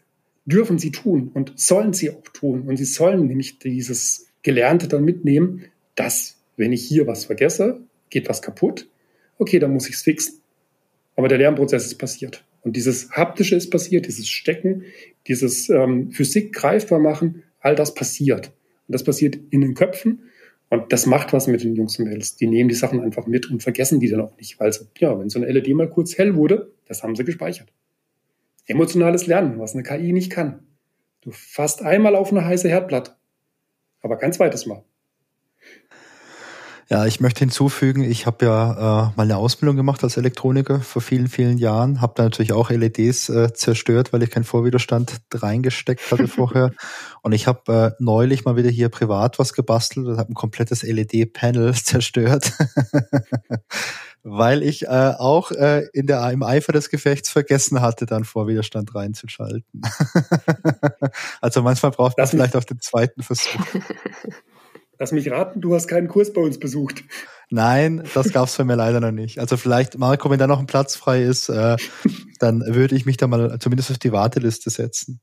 dürfen sie tun und sollen sie auch tun. Und sie sollen nämlich dieses Gelernte dann mitnehmen, dass, wenn ich hier was vergesse, geht was kaputt. Okay, dann muss ich es fixen. Aber der Lernprozess ist passiert. Und dieses Haptische ist passiert, dieses Stecken, dieses ähm, Physik greifbar machen, all das passiert. Und das passiert in den Köpfen. Und das macht was mit den Jungs und Mädels. Die nehmen die Sachen einfach mit und vergessen die dann auch nicht. Weil, sie, ja, wenn so eine LED mal kurz hell wurde, das haben sie gespeichert. Emotionales Lernen, was eine KI nicht kann. Du fasst einmal auf eine heiße Herdplatte, aber kein zweites Mal. Ja, ich möchte hinzufügen, ich habe ja äh, mal eine Ausbildung gemacht als Elektroniker vor vielen, vielen Jahren, habe da natürlich auch LEDs äh, zerstört, weil ich keinen Vorwiderstand reingesteckt hatte vorher. Und ich habe äh, neulich mal wieder hier privat was gebastelt und habe ein komplettes LED-Panel zerstört. weil ich äh, auch äh, in der, im Eifer des Gefechts vergessen hatte, dann Vorwiderstand reinzuschalten. also manchmal braucht man vielleicht auch den zweiten Versuch. Lass mich raten, du hast keinen Kurs bei uns besucht. Nein, das gab's bei mir leider noch nicht. Also vielleicht, Marco, wenn da noch ein Platz frei ist, äh, dann würde ich mich da mal zumindest auf die Warteliste setzen.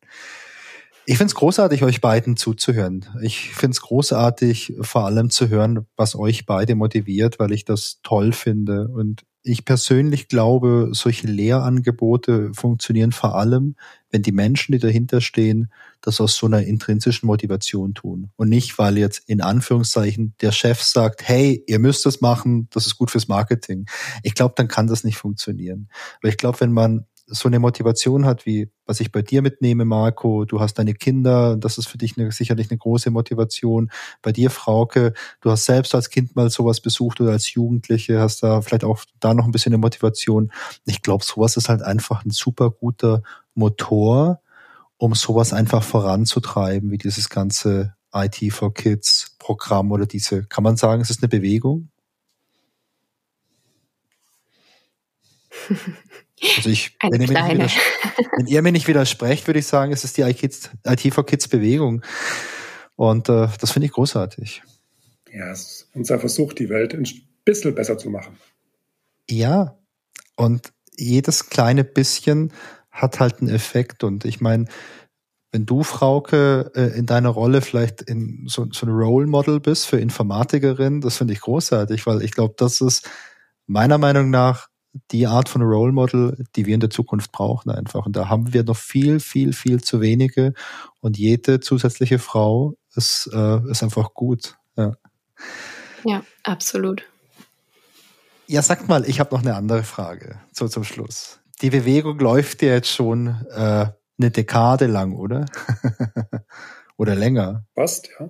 Ich finde es großartig, euch beiden zuzuhören. Ich finde es großartig, vor allem zu hören, was euch beide motiviert, weil ich das toll finde. Und ich persönlich glaube, solche Lehrangebote funktionieren vor allem, wenn die Menschen, die dahinter stehen, das aus so einer intrinsischen Motivation tun. Und nicht, weil jetzt in Anführungszeichen der Chef sagt, hey, ihr müsst das machen, das ist gut fürs Marketing. Ich glaube, dann kann das nicht funktionieren. Weil ich glaube, wenn man so eine Motivation hat, wie was ich bei dir mitnehme, Marco, du hast deine Kinder, das ist für dich eine, sicherlich eine große Motivation. Bei dir, Frauke, du hast selbst als Kind mal sowas besucht oder als Jugendliche, hast da vielleicht auch da noch ein bisschen eine Motivation. Ich glaube, sowas ist halt einfach ein super guter Motor, um sowas einfach voranzutreiben, wie dieses ganze IT for Kids Programm oder diese, kann man sagen, es ist eine Bewegung? Also ich, wenn ihr, wenn ihr, mir nicht widersprecht, würde ich sagen, es ist die IT for Kids Bewegung. Und äh, das finde ich großartig. Ja, es ist unser Versuch, die Welt ein bisschen besser zu machen. Ja, und jedes kleine bisschen hat halt einen Effekt. Und ich meine, wenn du, Frauke, äh, in deiner Rolle vielleicht in so, so ein Role Model bist für Informatikerin, das finde ich großartig, weil ich glaube, das ist meiner Meinung nach die Art von Role Model, die wir in der Zukunft brauchen einfach. Und da haben wir noch viel, viel, viel zu wenige. Und jede zusätzliche Frau ist, äh, ist einfach gut. Ja, ja absolut. Ja, sag mal, ich habe noch eine andere Frage so zum Schluss. Die Bewegung läuft ja jetzt schon äh, eine Dekade lang, oder? oder länger. Passt, ja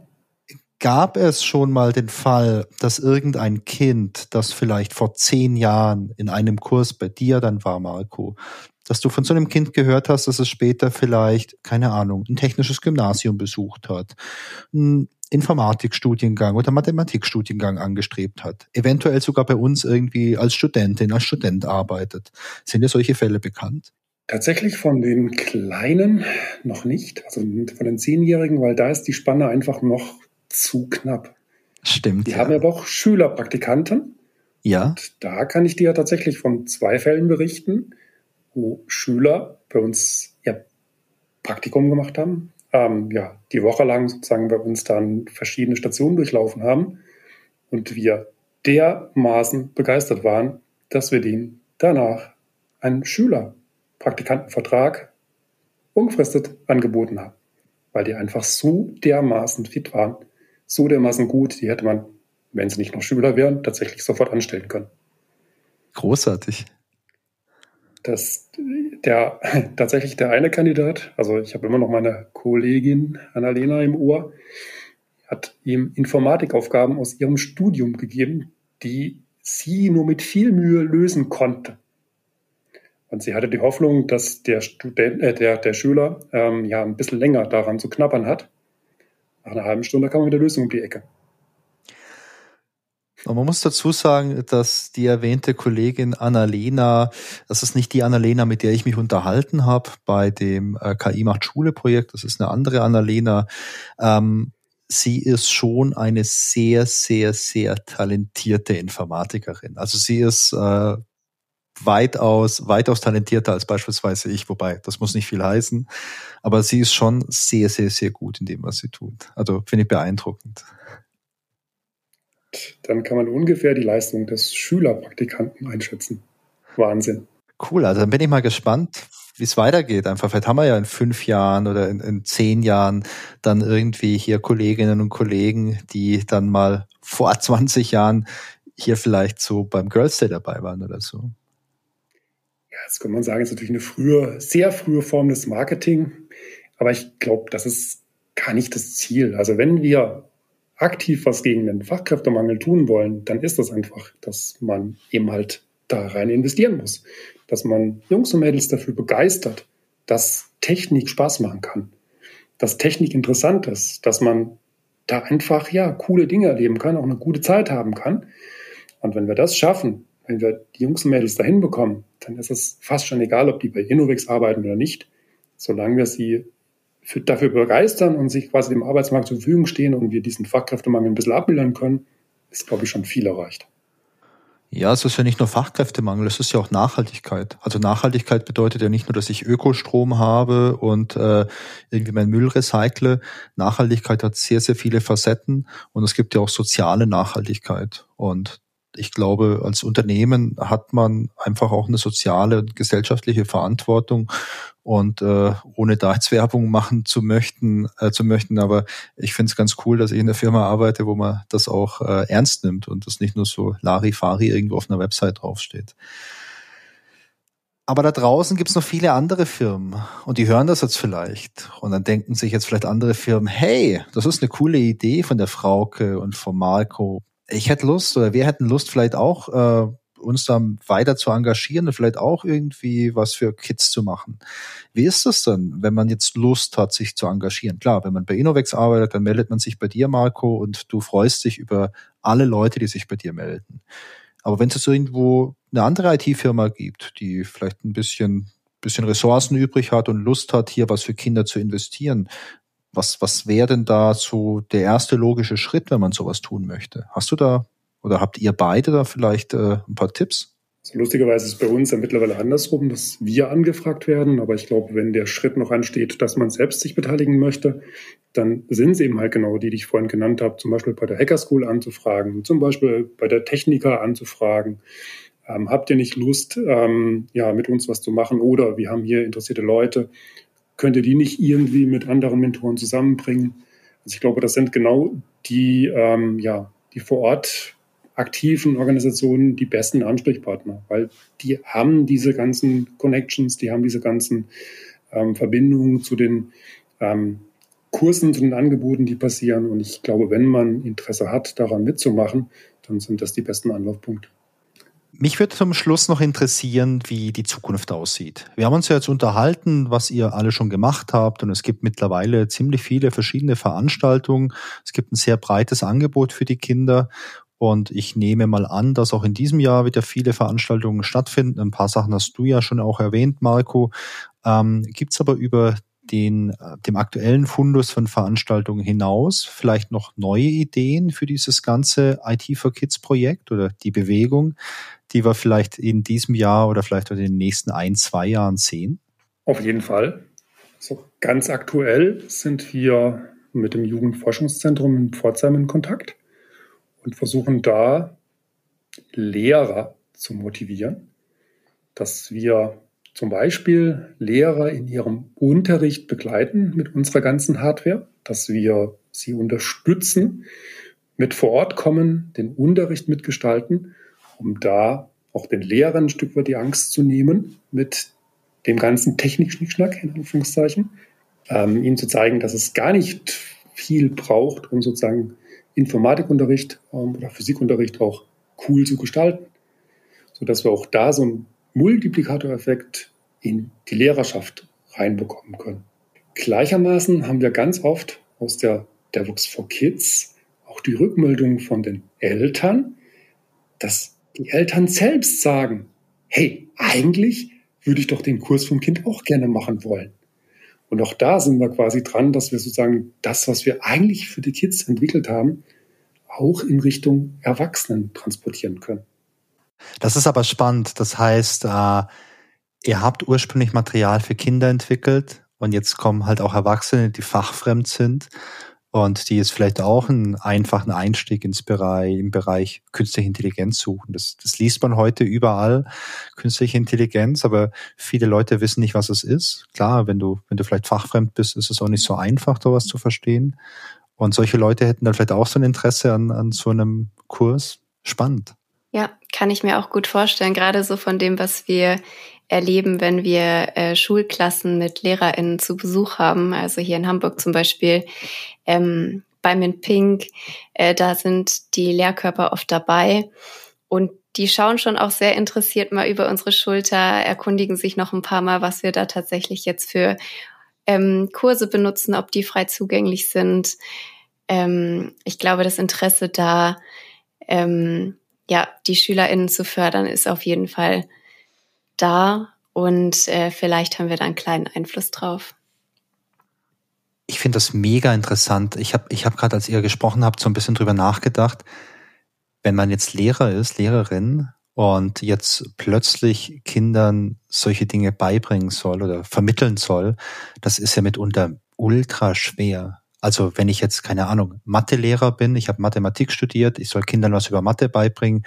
gab es schon mal den Fall, dass irgendein Kind, das vielleicht vor zehn Jahren in einem Kurs bei dir dann war, Marco, dass du von so einem Kind gehört hast, dass es später vielleicht, keine Ahnung, ein technisches Gymnasium besucht hat, einen Informatikstudiengang oder Mathematikstudiengang angestrebt hat, eventuell sogar bei uns irgendwie als Studentin, als Student arbeitet. Sind dir solche Fälle bekannt? Tatsächlich von den Kleinen noch nicht, also von den Zehnjährigen, weil da ist die Spanne einfach noch zu knapp. Stimmt. Die ja. haben aber auch Schülerpraktikanten. Ja. Und da kann ich dir tatsächlich von zwei Fällen berichten, wo Schüler bei uns ja Praktikum gemacht haben, ähm, ja, die Woche lang sozusagen bei uns dann verschiedene Stationen durchlaufen haben und wir dermaßen begeistert waren, dass wir denen danach einen Schülerpraktikantenvertrag unbefristet angeboten haben, weil die einfach so dermaßen fit waren, so dermaßen gut, die hätte man, wenn sie nicht noch Schüler wären, tatsächlich sofort anstellen können. Großartig. Das, der, tatsächlich der eine Kandidat, also ich habe immer noch meine Kollegin Annalena im Ohr, hat ihm Informatikaufgaben aus ihrem Studium gegeben, die sie nur mit viel Mühe lösen konnte. Und sie hatte die Hoffnung, dass der, Student, äh, der, der Schüler ähm, ja ein bisschen länger daran zu knabbern hat. Nach einer halben Stunde kam man mit der Lösung um die Ecke. Und man muss dazu sagen, dass die erwähnte Kollegin Annalena, das ist nicht die Annalena, mit der ich mich unterhalten habe bei dem äh, KI macht Schule Projekt, das ist eine andere Annalena. Ähm, sie ist schon eine sehr, sehr, sehr talentierte Informatikerin. Also sie ist äh, weitaus, weitaus talentierter als beispielsweise ich, wobei das muss nicht viel heißen. Aber sie ist schon sehr, sehr, sehr gut in dem, was sie tut. Also finde ich beeindruckend. Dann kann man ungefähr die Leistung des Schülerpraktikanten einschätzen. Wahnsinn. Cool, also dann bin ich mal gespannt, wie es weitergeht. Einfach, vielleicht haben wir ja in fünf Jahren oder in, in zehn Jahren dann irgendwie hier Kolleginnen und Kollegen, die dann mal vor 20 Jahren hier vielleicht so beim Girls Day dabei waren oder so das kann man sagen, ist natürlich eine frühe, sehr frühe Form des Marketing. Aber ich glaube, das ist gar nicht das Ziel. Also wenn wir aktiv was gegen den Fachkräftemangel tun wollen, dann ist das einfach, dass man eben halt da rein investieren muss. Dass man Jungs und Mädels dafür begeistert, dass Technik Spaß machen kann. Dass Technik interessant ist. Dass man da einfach, ja, coole Dinge erleben kann, auch eine gute Zeit haben kann. Und wenn wir das schaffen, wenn wir die Jungs und Mädels dahin bekommen, dann ist es fast schon egal, ob die bei Innovex arbeiten oder nicht, solange wir sie für, dafür begeistern und sich quasi dem Arbeitsmarkt zur Verfügung stehen und wir diesen Fachkräftemangel ein bisschen abmildern können, ist, glaube ich, schon viel erreicht. Ja, es ist ja nicht nur Fachkräftemangel, es ist ja auch Nachhaltigkeit. Also Nachhaltigkeit bedeutet ja nicht nur, dass ich Ökostrom habe und äh, irgendwie meinen Müll recycle. Nachhaltigkeit hat sehr, sehr viele Facetten und es gibt ja auch soziale Nachhaltigkeit. Und ich glaube, als Unternehmen hat man einfach auch eine soziale und gesellschaftliche Verantwortung. Und äh, ohne da jetzt Werbung machen zu möchten, äh, zu möchten, aber ich finde es ganz cool, dass ich in der Firma arbeite, wo man das auch äh, ernst nimmt und das nicht nur so Larifari irgendwo auf einer Website draufsteht. Aber da draußen gibt's noch viele andere Firmen und die hören das jetzt vielleicht. Und dann denken sich jetzt vielleicht andere Firmen, hey, das ist eine coole Idee von der Frauke und von Marco ich hätte Lust oder wir hätten Lust vielleicht auch, äh, uns da weiter zu engagieren und vielleicht auch irgendwie was für Kids zu machen. Wie ist das denn, wenn man jetzt Lust hat, sich zu engagieren? Klar, wenn man bei Innovex arbeitet, dann meldet man sich bei dir, Marco, und du freust dich über alle Leute, die sich bei dir melden. Aber wenn es jetzt irgendwo eine andere IT-Firma gibt, die vielleicht ein bisschen, bisschen Ressourcen übrig hat und Lust hat, hier was für Kinder zu investieren, was, was wäre denn da so der erste logische Schritt, wenn man sowas tun möchte? Hast du da oder habt ihr beide da vielleicht äh, ein paar Tipps? Also lustigerweise ist es bei uns ja mittlerweile andersrum, dass wir angefragt werden. Aber ich glaube, wenn der Schritt noch ansteht, dass man selbst sich beteiligen möchte, dann sind es eben halt genau die, die ich vorhin genannt habe. Zum Beispiel bei der Hacker School anzufragen, zum Beispiel bei der Techniker anzufragen. Ähm, habt ihr nicht Lust, ähm, ja, mit uns was zu machen? Oder wir haben hier interessierte Leute könnte die nicht irgendwie mit anderen Mentoren zusammenbringen. Also ich glaube, das sind genau die, ähm, ja, die vor Ort aktiven Organisationen die besten Ansprechpartner, weil die haben diese ganzen Connections, die haben diese ganzen ähm, Verbindungen zu den ähm, Kursen, zu den Angeboten, die passieren. Und ich glaube, wenn man Interesse hat, daran mitzumachen, dann sind das die besten Anlaufpunkte. Mich würde zum Schluss noch interessieren, wie die Zukunft aussieht. Wir haben uns ja jetzt unterhalten, was ihr alle schon gemacht habt und es gibt mittlerweile ziemlich viele verschiedene Veranstaltungen. Es gibt ein sehr breites Angebot für die Kinder und ich nehme mal an, dass auch in diesem Jahr wieder viele Veranstaltungen stattfinden. Ein paar Sachen hast du ja schon auch erwähnt, Marco. Ähm, gibt es aber über den, äh, dem aktuellen Fundus von Veranstaltungen hinaus vielleicht noch neue Ideen für dieses ganze IT for Kids Projekt oder die Bewegung, die wir vielleicht in diesem Jahr oder vielleicht in den nächsten ein, zwei Jahren sehen? Auf jeden Fall. So ganz aktuell sind wir mit dem Jugendforschungszentrum in Pforzheim in Kontakt und versuchen da Lehrer zu motivieren, dass wir zum Beispiel Lehrer in ihrem Unterricht begleiten mit unserer ganzen Hardware, dass wir sie unterstützen, mit vor Ort kommen, den Unterricht mitgestalten um da auch den Lehrern ein Stück weit die Angst zu nehmen mit dem ganzen Technik-Schnickschnack, in Anführungszeichen, ähm, ihnen zu zeigen, dass es gar nicht viel braucht, um sozusagen Informatikunterricht ähm, oder Physikunterricht auch cool zu gestalten, sodass wir auch da so einen Multiplikatoreffekt in die Lehrerschaft reinbekommen können. Gleichermaßen haben wir ganz oft aus der DevOps for Kids auch die Rückmeldung von den Eltern, dass die Eltern selbst sagen, hey, eigentlich würde ich doch den Kurs vom Kind auch gerne machen wollen. Und auch da sind wir quasi dran, dass wir sozusagen das, was wir eigentlich für die Kids entwickelt haben, auch in Richtung Erwachsenen transportieren können. Das ist aber spannend. Das heißt, äh, ihr habt ursprünglich Material für Kinder entwickelt und jetzt kommen halt auch Erwachsene, die fachfremd sind und die jetzt vielleicht auch einen einfachen Einstieg ins Bereich, im Bereich künstliche Intelligenz suchen. Das, das liest man heute überall, künstliche Intelligenz, aber viele Leute wissen nicht, was es ist. Klar, wenn du, wenn du vielleicht fachfremd bist, ist es auch nicht so einfach, da was zu verstehen. Und solche Leute hätten dann vielleicht auch so ein Interesse an, an so einem Kurs. Spannend. Ja, kann ich mir auch gut vorstellen, gerade so von dem, was wir erleben, wenn wir äh, Schulklassen mit LehrerInnen zu Besuch haben. Also hier in Hamburg zum Beispiel ähm, bei Mint Pink, äh, da sind die Lehrkörper oft dabei und die schauen schon auch sehr interessiert mal über unsere Schulter, erkundigen sich noch ein paar Mal, was wir da tatsächlich jetzt für ähm, Kurse benutzen, ob die frei zugänglich sind. Ähm, ich glaube, das Interesse da, ähm, ja, die SchülerInnen zu fördern, ist auf jeden Fall da und äh, vielleicht haben wir da einen kleinen Einfluss drauf. Ich finde das mega interessant. Ich habe ich hab gerade, als ihr gesprochen habt, so ein bisschen drüber nachgedacht. Wenn man jetzt Lehrer ist, Lehrerin und jetzt plötzlich Kindern solche Dinge beibringen soll oder vermitteln soll, das ist ja mitunter ultra schwer. Also wenn ich jetzt, keine Ahnung, Mathelehrer bin, ich habe Mathematik studiert, ich soll Kindern was über Mathe beibringen.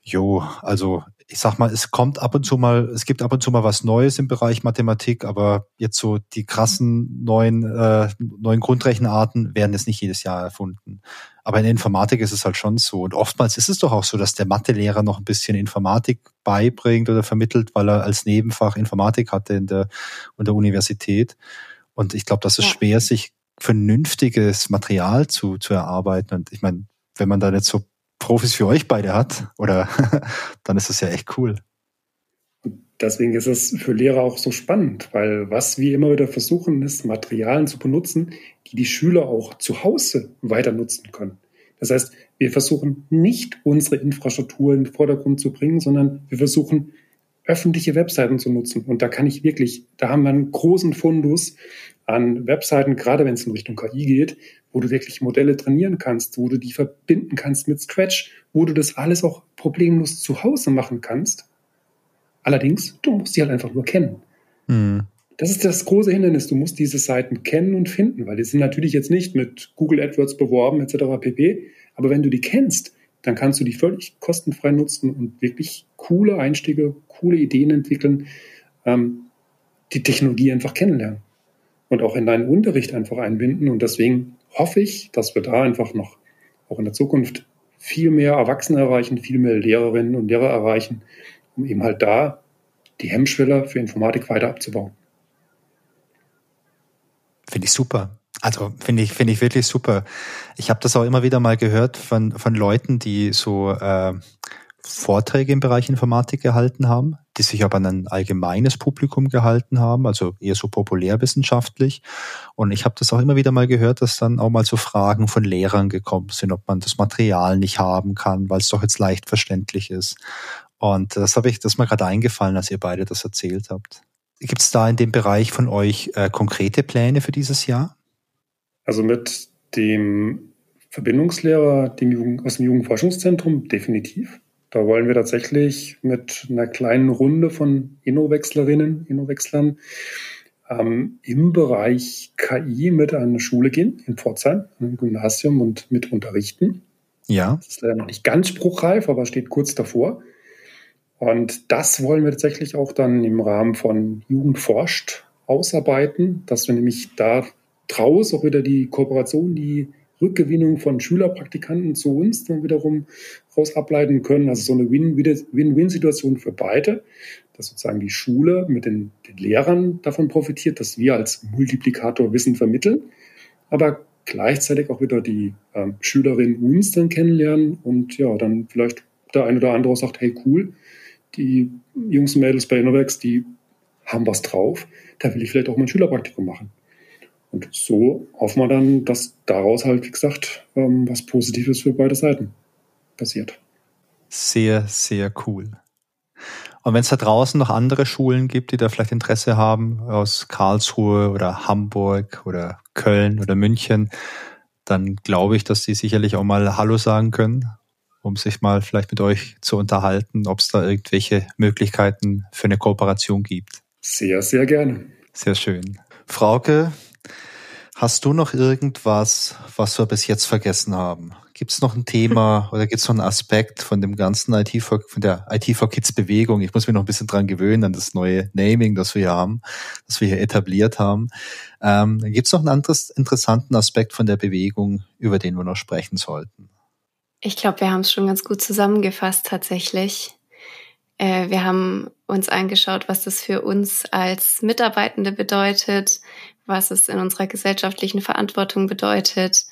Jo, also ich sag mal, es kommt ab und zu mal, es gibt ab und zu mal was Neues im Bereich Mathematik, aber jetzt so die krassen neuen, äh, neuen Grundrechenarten werden jetzt nicht jedes Jahr erfunden. Aber in der Informatik ist es halt schon so. Und oftmals ist es doch auch so, dass der Mathelehrer noch ein bisschen Informatik beibringt oder vermittelt, weil er als Nebenfach Informatik hatte in der, in der Universität. Und ich glaube, das ist ja. schwer, sich vernünftiges Material zu, zu erarbeiten. Und ich meine, wenn man da jetzt so Profis für euch beide hat, oder dann ist das ja echt cool. Deswegen ist es für Lehrer auch so spannend, weil was wir immer wieder versuchen, ist Materialien zu benutzen, die die Schüler auch zu Hause weiter nutzen können. Das heißt, wir versuchen nicht unsere Infrastruktur in den Vordergrund zu bringen, sondern wir versuchen öffentliche Webseiten zu nutzen. Und da kann ich wirklich, da haben wir einen großen Fundus an Webseiten, gerade wenn es in Richtung KI geht, wo du wirklich Modelle trainieren kannst, wo du die verbinden kannst mit Scratch, wo du das alles auch problemlos zu Hause machen kannst. Allerdings, du musst die halt einfach nur kennen. Mhm. Das ist das große Hindernis. Du musst diese Seiten kennen und finden, weil die sind natürlich jetzt nicht mit Google AdWords beworben etc. pp. Aber wenn du die kennst, dann kannst du die völlig kostenfrei nutzen und wirklich coole Einstiege, coole Ideen entwickeln, ähm, die Technologie einfach kennenlernen und auch in deinen Unterricht einfach einbinden. Und deswegen hoffe ich, dass wir da einfach noch auch in der Zukunft viel mehr Erwachsene erreichen, viel mehr Lehrerinnen und Lehrer erreichen, um eben halt da die Hemmschwelle für Informatik weiter abzubauen. Finde ich super. Also finde ich finde ich wirklich super. Ich habe das auch immer wieder mal gehört von von Leuten, die so äh, Vorträge im Bereich Informatik gehalten haben, die sich aber an ein allgemeines Publikum gehalten haben, also eher so populärwissenschaftlich. Und ich habe das auch immer wieder mal gehört, dass dann auch mal so Fragen von Lehrern gekommen sind, ob man das Material nicht haben kann, weil es doch jetzt leicht verständlich ist. Und das habe ich, das ist mir gerade eingefallen, als ihr beide das erzählt habt. Gibt es da in dem Bereich von euch äh, konkrete Pläne für dieses Jahr? Also mit dem Verbindungslehrer dem aus dem Jugendforschungszentrum definitiv. Da wollen wir tatsächlich mit einer kleinen Runde von Innowechslerinnen, Innowechslern ähm, im Bereich KI mit an eine Schule gehen, in Pforzheim, einem Gymnasium und mit unterrichten. Ja. Das ist leider noch nicht ganz spruchreif, aber steht kurz davor. Und das wollen wir tatsächlich auch dann im Rahmen von Jugend forscht ausarbeiten, dass wir nämlich da draus auch wieder die Kooperation, die Rückgewinnung von Schülerpraktikanten zu uns dann wiederum raus ableiten können. Also so eine Win-Win-Situation für beide, dass sozusagen die Schule mit den, den Lehrern davon profitiert, dass wir als Multiplikator Wissen vermitteln, aber gleichzeitig auch wieder die ähm, Schülerinnen uns dann kennenlernen und ja, dann vielleicht der eine oder andere sagt, hey cool, die Jungs und Mädels bei Innovex, die haben was drauf, da will ich vielleicht auch mein Schülerpraktikum machen. Und so hoffen wir dann, dass daraus halt, wie gesagt, ähm, was Positives für beide Seiten passiert. Sehr, sehr cool. Und wenn es da draußen noch andere Schulen gibt, die da vielleicht Interesse haben, aus Karlsruhe oder Hamburg oder Köln oder München, dann glaube ich, dass die sicherlich auch mal Hallo sagen können, um sich mal vielleicht mit euch zu unterhalten, ob es da irgendwelche Möglichkeiten für eine Kooperation gibt. Sehr, sehr gerne. Sehr schön. Frauke, Hast du noch irgendwas, was wir bis jetzt vergessen haben? Gibt es noch ein Thema oder gibt es noch einen Aspekt von dem ganzen IT for, von der IT for Kids Bewegung? Ich muss mich noch ein bisschen dran gewöhnen an das neue Naming, das wir hier haben, das wir hier etabliert haben. Ähm, gibt es noch einen anderes interessanten Aspekt von der Bewegung, über den wir noch sprechen sollten? Ich glaube, wir haben es schon ganz gut zusammengefasst tatsächlich. Äh, wir haben uns angeschaut, was das für uns als Mitarbeitende bedeutet, was es in unserer gesellschaftlichen Verantwortung bedeutet.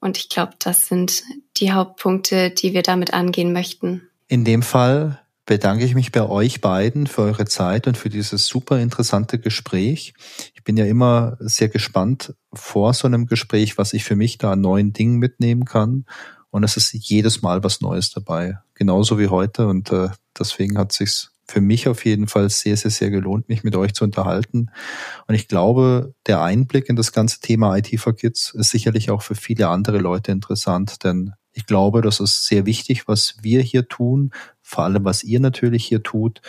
Und ich glaube, das sind die Hauptpunkte, die wir damit angehen möchten. In dem Fall bedanke ich mich bei euch beiden für eure Zeit und für dieses super interessante Gespräch. Ich bin ja immer sehr gespannt vor so einem Gespräch, was ich für mich da an neuen Dingen mitnehmen kann. Und es ist jedes Mal was Neues dabei, genauso wie heute. Und äh, deswegen hat sich's für mich auf jeden Fall sehr, sehr, sehr gelohnt, mich mit euch zu unterhalten. Und ich glaube, der Einblick in das ganze Thema IT for Kids ist sicherlich auch für viele andere Leute interessant, denn Ich glaube, das ist sehr wichtig, was wir hier tun, vor allem was ihr natürlich hier tut.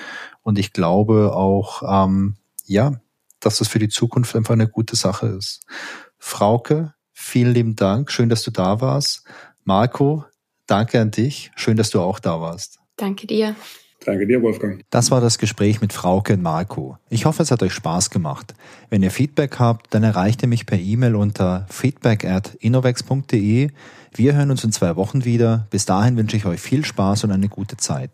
Und ich glaube auch, ähm, ja, dass es für die Zukunft einfach eine gute Sache ist. Frauke, vielen lieben Dank. Schön, dass du da warst. Marco, danke an dich. Schön, dass du auch da warst. Danke dir. Danke dir, Wolfgang. Das war das Gespräch mit Frauke und Marco. Ich hoffe, es hat euch Spaß gemacht. Wenn ihr Feedback habt, dann erreicht ihr mich per E-Mail unter feedback at innovex.de. Wir hören uns in zwei Wochen wieder. Bis dahin wünsche ich euch viel Spaß und eine gute Zeit.